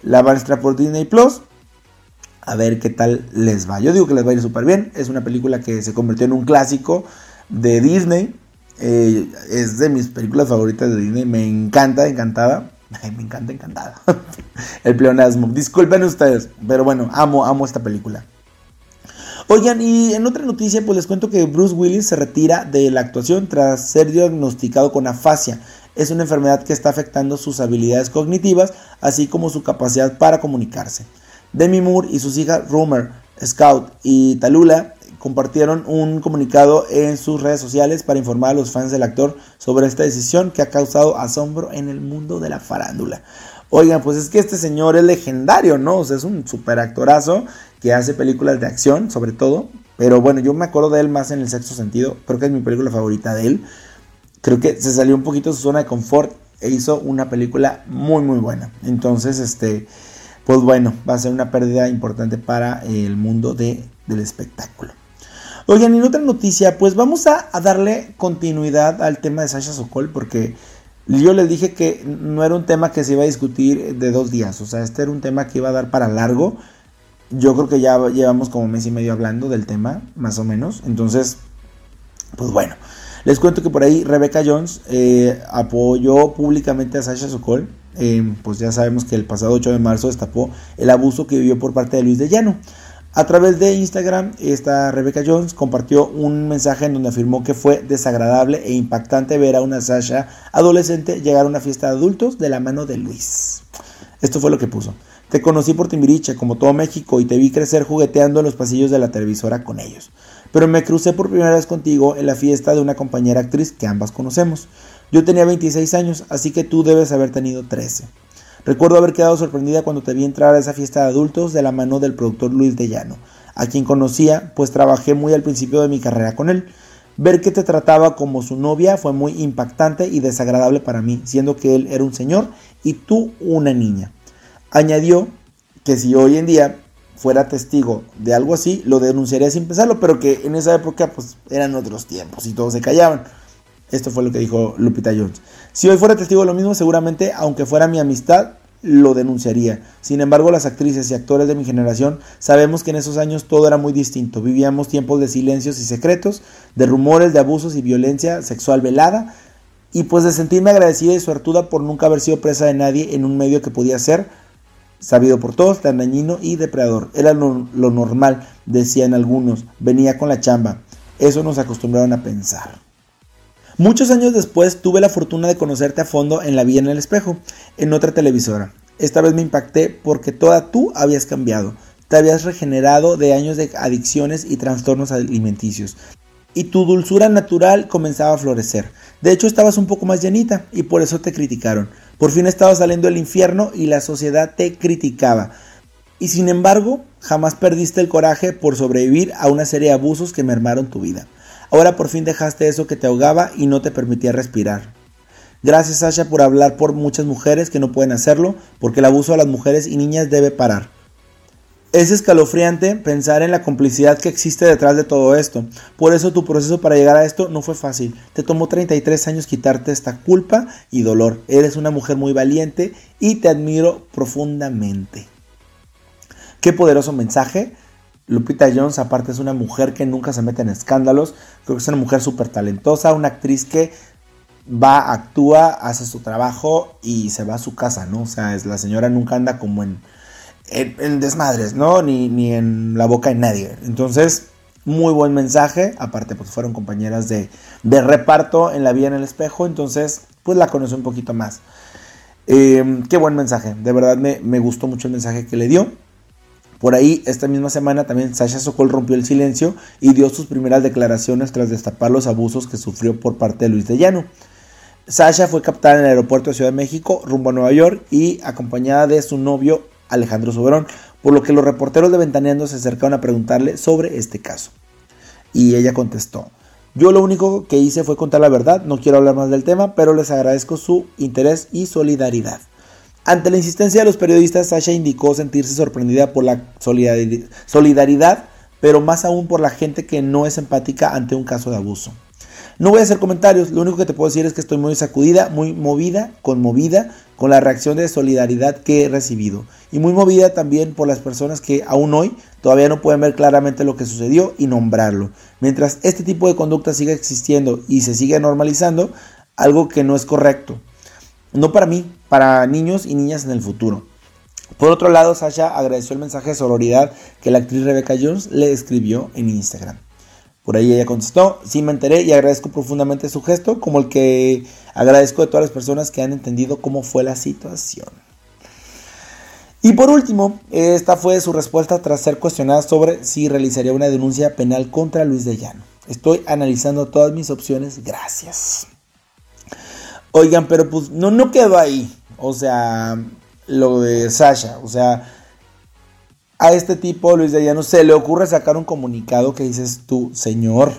La van a estrenar por Disney Plus a ver qué tal les va. Yo digo que les va a ir súper bien. Es una película que se convirtió en un clásico de Disney. Eh, es de mis películas favoritas de Disney. Me encanta, encantada. me encanta, encantada. El pleonasmo. Disculpen ustedes, pero bueno, amo, amo esta película. Oigan, y en otra noticia, pues les cuento que Bruce Willis se retira de la actuación tras ser diagnosticado con afasia. Es una enfermedad que está afectando sus habilidades cognitivas, así como su capacidad para comunicarse. Demi Moore y sus hijas Rumor, Scout y Talula compartieron un comunicado en sus redes sociales para informar a los fans del actor sobre esta decisión que ha causado asombro en el mundo de la farándula. Oigan, pues es que este señor es legendario, ¿no? O sea, es un super actorazo que hace películas de acción, sobre todo. Pero bueno, yo me acuerdo de él más en el sexto sentido. Creo que es mi película favorita de él. Creo que se salió un poquito de su zona de confort e hizo una película muy, muy buena. Entonces, este pues bueno, va a ser una pérdida importante para el mundo del espectáculo. Oigan, en otra noticia, pues vamos a, darle continuidad al tema de Sasha Sokol, porque yo les dije que no era un tema que se iba a discutir de dos días, o sea, este era un tema que iba a dar para largo. Yo creo que ya llevamos como mes y medio hablando del tema, más o menos. Entonces, pues bueno, les cuento que por ahí Rebecca Jones eh, apoyó públicamente a Sasha Sokol eh, pues ya sabemos que el pasado 8 de marzo destapó el abuso que vivió por parte de Luis de Llano. A través de Instagram, esta Rebecca Jones compartió un mensaje en donde afirmó que fue desagradable e impactante ver a una Sasha adolescente llegar a una fiesta de adultos de la mano de Luis. Esto fue lo que puso. Te conocí por Timbiriche, como todo México, y te vi crecer jugueteando en los pasillos de la televisora con ellos. Pero me crucé por primera vez contigo en la fiesta de una compañera actriz que ambas conocemos. Yo tenía 26 años, así que tú debes haber tenido 13. Recuerdo haber quedado sorprendida cuando te vi entrar a esa fiesta de adultos de la mano del productor Luis de Llano, a quien conocía, pues trabajé muy al principio de mi carrera con él. Ver que te trataba como su novia fue muy impactante y desagradable para mí, siendo que él era un señor y tú una niña. Añadió que si hoy en día fuera testigo de algo así, lo denunciaría sin pensarlo, pero que en esa época pues eran otros tiempos y todos se callaban. Esto fue lo que dijo Lupita Jones. Si hoy fuera testigo de lo mismo, seguramente, aunque fuera mi amistad, lo denunciaría. Sin embargo, las actrices y actores de mi generación sabemos que en esos años todo era muy distinto. Vivíamos tiempos de silencios y secretos, de rumores, de abusos y violencia sexual velada, y pues de sentirme agradecida y suertuda por nunca haber sido presa de nadie en un medio que podía ser sabido por todos, tan dañino y depredador. Era lo, lo normal, decían algunos, venía con la chamba. Eso nos acostumbraron a pensar. Muchos años después tuve la fortuna de conocerte a fondo en La Vía en el Espejo, en otra televisora. Esta vez me impacté porque toda tú habías cambiado. Te habías regenerado de años de adicciones y trastornos alimenticios. Y tu dulzura natural comenzaba a florecer. De hecho, estabas un poco más llenita y por eso te criticaron. Por fin estabas saliendo del infierno y la sociedad te criticaba. Y sin embargo, jamás perdiste el coraje por sobrevivir a una serie de abusos que mermaron tu vida. Ahora por fin dejaste eso que te ahogaba y no te permitía respirar. Gracias Sasha por hablar por muchas mujeres que no pueden hacerlo, porque el abuso a las mujeres y niñas debe parar. Es escalofriante pensar en la complicidad que existe detrás de todo esto. Por eso tu proceso para llegar a esto no fue fácil. Te tomó 33 años quitarte esta culpa y dolor. Eres una mujer muy valiente y te admiro profundamente. Qué poderoso mensaje. Lupita Jones aparte es una mujer que nunca se mete en escándalos, creo que es una mujer súper talentosa, una actriz que va, actúa, hace su trabajo y se va a su casa, ¿no? O sea, es, la señora nunca anda como en, en, desmadres, ¿no? Ni, ni, en la boca de nadie. Entonces, muy buen mensaje, aparte pues fueron compañeras de, de reparto en La Vía en el Espejo, entonces pues la conocí un poquito más. Eh, qué buen mensaje, de verdad me, me gustó mucho el mensaje que le dio. Por ahí, esta misma semana también Sasha Sokol rompió el silencio y dio sus primeras declaraciones tras destapar los abusos que sufrió por parte de Luis de Llano. Sasha fue captada en el aeropuerto de Ciudad de México rumbo a Nueva York y acompañada de su novio Alejandro Soberón, por lo que los reporteros de Ventaneando se acercaron a preguntarle sobre este caso. Y ella contestó, yo lo único que hice fue contar la verdad, no quiero hablar más del tema, pero les agradezco su interés y solidaridad. Ante la insistencia de los periodistas, Sasha indicó sentirse sorprendida por la solidaridad, pero más aún por la gente que no es empática ante un caso de abuso. No voy a hacer comentarios, lo único que te puedo decir es que estoy muy sacudida, muy movida, conmovida con la reacción de solidaridad que he recibido y muy movida también por las personas que aún hoy todavía no pueden ver claramente lo que sucedió y nombrarlo. Mientras este tipo de conducta siga existiendo y se sigue normalizando, algo que no es correcto. No para mí, para niños y niñas en el futuro. Por otro lado, Sasha agradeció el mensaje de sororidad que la actriz Rebecca Jones le escribió en Instagram. Por ahí ella contestó, sí me enteré y agradezco profundamente su gesto, como el que agradezco de todas las personas que han entendido cómo fue la situación. Y por último, esta fue su respuesta tras ser cuestionada sobre si realizaría una denuncia penal contra Luis de Llano. Estoy analizando todas mis opciones, gracias. Oigan, pero pues no, no quedó ahí. O sea, lo de Sasha. O sea, a este tipo, Luis de Llano, se le ocurre sacar un comunicado que dices tú, señor,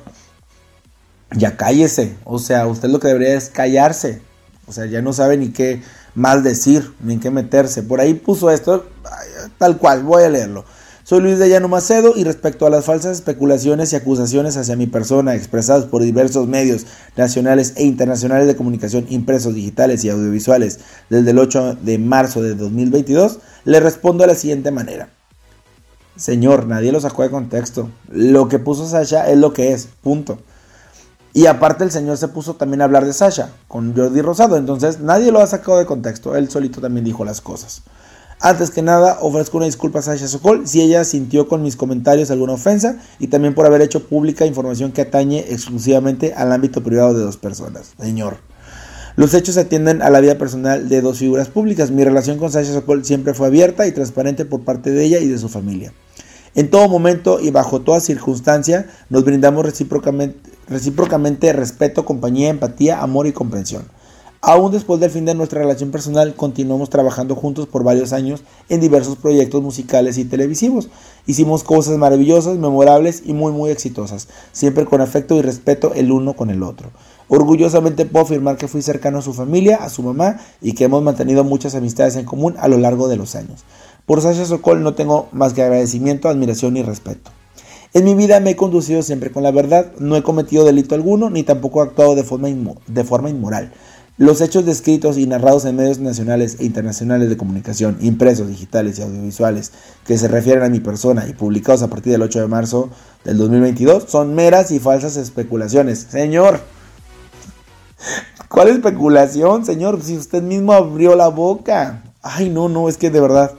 ya cállese. O sea, usted lo que debería es callarse. O sea, ya no sabe ni qué más decir, ni en qué meterse. Por ahí puso esto, tal cual, voy a leerlo. Soy Luis de Llano Macedo y respecto a las falsas especulaciones y acusaciones hacia mi persona expresadas por diversos medios nacionales e internacionales de comunicación impresos, digitales y audiovisuales desde el 8 de marzo de 2022, le respondo de la siguiente manera. Señor, nadie lo sacó de contexto. Lo que puso Sasha es lo que es, punto. Y aparte el señor se puso también a hablar de Sasha con Jordi Rosado, entonces nadie lo ha sacado de contexto, él solito también dijo las cosas. Antes que nada, ofrezco una disculpa a Sasha Sokol si ella sintió con mis comentarios alguna ofensa y también por haber hecho pública información que atañe exclusivamente al ámbito privado de dos personas. Señor. Los hechos atienden a la vida personal de dos figuras públicas. Mi relación con Sasha Sokol siempre fue abierta y transparente por parte de ella y de su familia. En todo momento y bajo toda circunstancia nos brindamos recíprocamente, recíprocamente respeto, compañía, empatía, amor y comprensión. Aún después del fin de nuestra relación personal, continuamos trabajando juntos por varios años en diversos proyectos musicales y televisivos. Hicimos cosas maravillosas, memorables y muy muy exitosas, siempre con afecto y respeto el uno con el otro. Orgullosamente puedo afirmar que fui cercano a su familia, a su mamá y que hemos mantenido muchas amistades en común a lo largo de los años. Por Sasha Sokol no tengo más que agradecimiento, admiración y respeto. En mi vida me he conducido siempre con la verdad, no he cometido delito alguno ni tampoco he actuado de forma, de forma inmoral. Los hechos descritos y narrados en medios nacionales e internacionales de comunicación, impresos, digitales y audiovisuales, que se refieren a mi persona y publicados a partir del 8 de marzo del 2022, son meras y falsas especulaciones. Señor, ¿cuál especulación, señor? Si usted mismo abrió la boca. Ay, no, no, es que de verdad.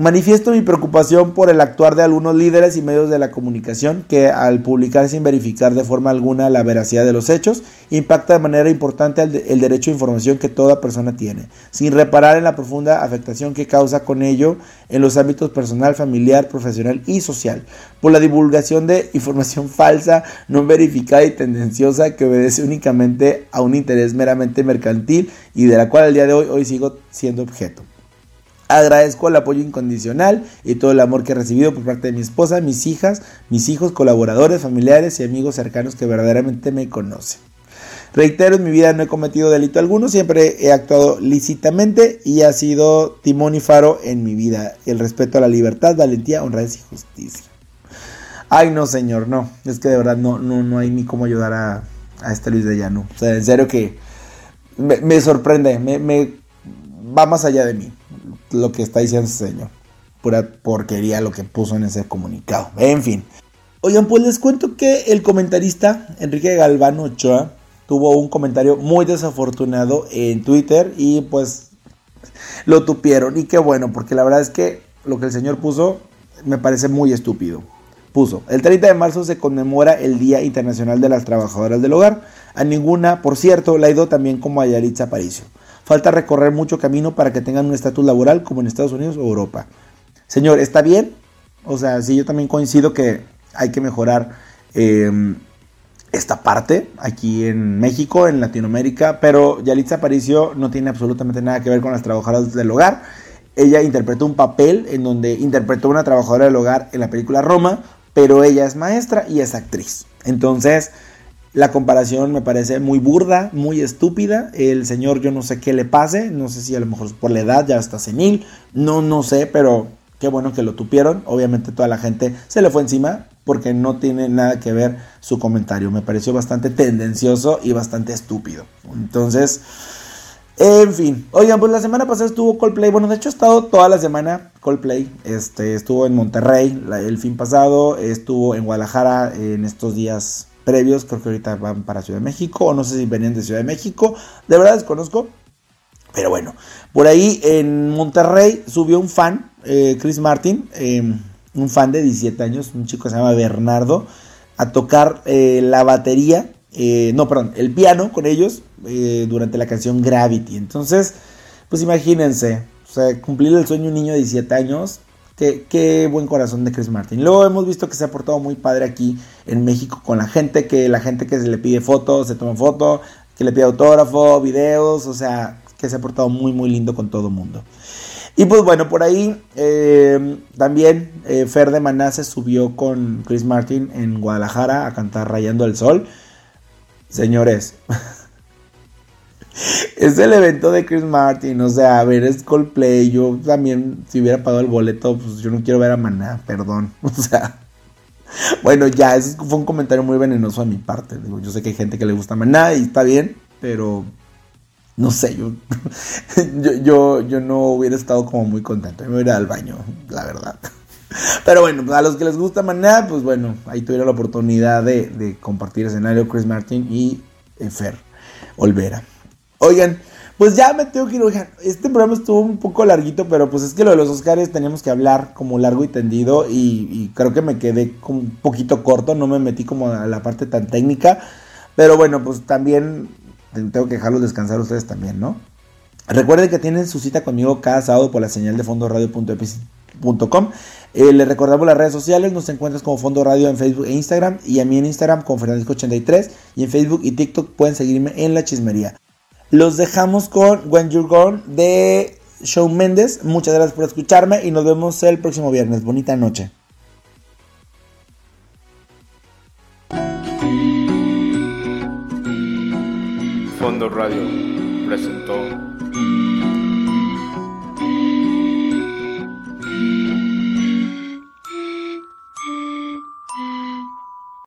Manifiesto mi preocupación por el actuar de algunos líderes y medios de la comunicación que al publicar sin verificar de forma alguna la veracidad de los hechos, impacta de manera importante el, derecho a información que toda persona tiene, sin reparar en la profunda afectación que causa con ello en los ámbitos personal, familiar, profesional y social, por la divulgación de información falsa, no verificada y tendenciosa que obedece únicamente a un interés meramente mercantil y de la cual al día de hoy hoy sigo siendo objeto. Agradezco el apoyo incondicional y todo el amor que he recibido por parte de mi esposa, mis hijas, mis hijos, colaboradores, familiares y amigos cercanos que verdaderamente me conocen. Reitero, en mi vida no he cometido delito alguno, siempre he actuado lícitamente y ha sido timón y faro en mi vida. El respeto a la libertad, valentía, honradez y justicia. Ay, no, señor, no. Es que de verdad no, no, no hay ni cómo ayudar a, este Luis de Llano. O sea, en serio que me, sorprende, me va más allá de mí lo que está diciendo ese señor. Pura porquería lo que puso en ese comunicado. En fin. Oigan, pues les cuento que el comentarista Enrique Galván Ochoa tuvo un comentario muy desafortunado en Twitter y pues lo tupieron. Y qué bueno, porque la verdad es que lo que el señor puso me parece muy estúpido. Puso, el 30 de marzo se conmemora el Día Internacional de las Trabajadoras del Hogar. A ninguna, por cierto, la ha ido también como a Yaritza Aparicio. Falta recorrer mucho camino para que tengan un estatus laboral como en Estados Unidos o Europa. Señor, ¿está bien? O sea, sí, yo también coincido que hay que mejorar em, esta parte aquí en México, en Latinoamérica, pero Yalitza Aparicio no tiene absolutamente nada que ver con las trabajadoras del hogar. Ella interpretó un papel en donde interpretó una trabajadora del hogar en la película Roma, pero ella es maestra y es actriz. Entonces, la comparación me parece muy burda, muy estúpida. El señor yo no sé qué le pase, no sé si a lo mejor por la edad ya está senil, no, no sé, pero qué bueno que lo tupieron. Obviamente toda la gente se le fue encima porque no tiene nada que ver su comentario. Me pareció bastante tendencioso y bastante estúpido. Entonces, en fin. Oigan, pues la semana pasada estuvo Coldplay. Bueno, de hecho ha estado toda la semana Coldplay. Este, estuvo en Monterrey el fin pasado, estuvo en Guadalajara en estos días previos, creo que ahorita van para Ciudad de México, o no sé si venían de Ciudad de México, de verdad desconozco. Pero bueno, por ahí en Monterrey subió un fan, eh, Chris Martin, em, un fan de 17 años, un chico que se llama Bernardo, a tocar eh, la batería, eh, no, perdón, el piano con ellos durante la canción Gravity. Entonces, pues imagínense, cumplir el sueño de un niño de 17 años, Qué, buen corazón de Chris Martin. Luego hemos visto que se ha portado muy padre aquí en México con la gente, que la gente que se le pide fotos, se toma foto, que le pide autógrafo, videos, o sea, que se ha portado muy, muy lindo con todo el mundo. Y pues bueno, por ahí eh, también eh, Fer de Maná se subió con Chris Martin en Guadalajara a cantar Rayando el Sol. Señores, es el evento de Chris Martin, o sea, a ver, es Coldplay. Yo también, si hubiera pagado el boleto, pues yo no quiero ver a Maná, perdón. O sea, bueno, ya, eso fue un comentario muy venenoso a mi parte. Digo, yo sé que hay gente que le gusta Maná y está bien, pero no sé, yo, yo, yo, no hubiera estado como muy contento. Me hubiera al baño, la verdad. Pero bueno, a los que les gusta Maná, pues bueno, ahí tuvieron la oportunidad de, de compartir escenario Chris Martin y eh, Fer Olvera. Oigan, pues ya me tengo que ir. Oigan, este programa estuvo un poco larguito, pero pues es que lo de los Oscars teníamos que hablar como largo y tendido. Y, creo que me quedé como un poquito corto, no me metí como a la parte tan técnica. Pero bueno, pues también tengo que dejarlos descansar ustedes también, ¿no? Recuerden que tienen su cita conmigo cada sábado por la señal de fondoradio.com. Eh, les recordamos las redes sociales, nos encuentras como Fondo Radio en Facebook e Instagram y a mí en Instagram con Fernandisco83 y en Facebook y TikTok pueden seguirme en la chismería. Los dejamos con When You're Gone de Shawn Mendes. Muchas gracias por escucharme y nos vemos el próximo viernes. Bonita noche. Fondo Radio presentó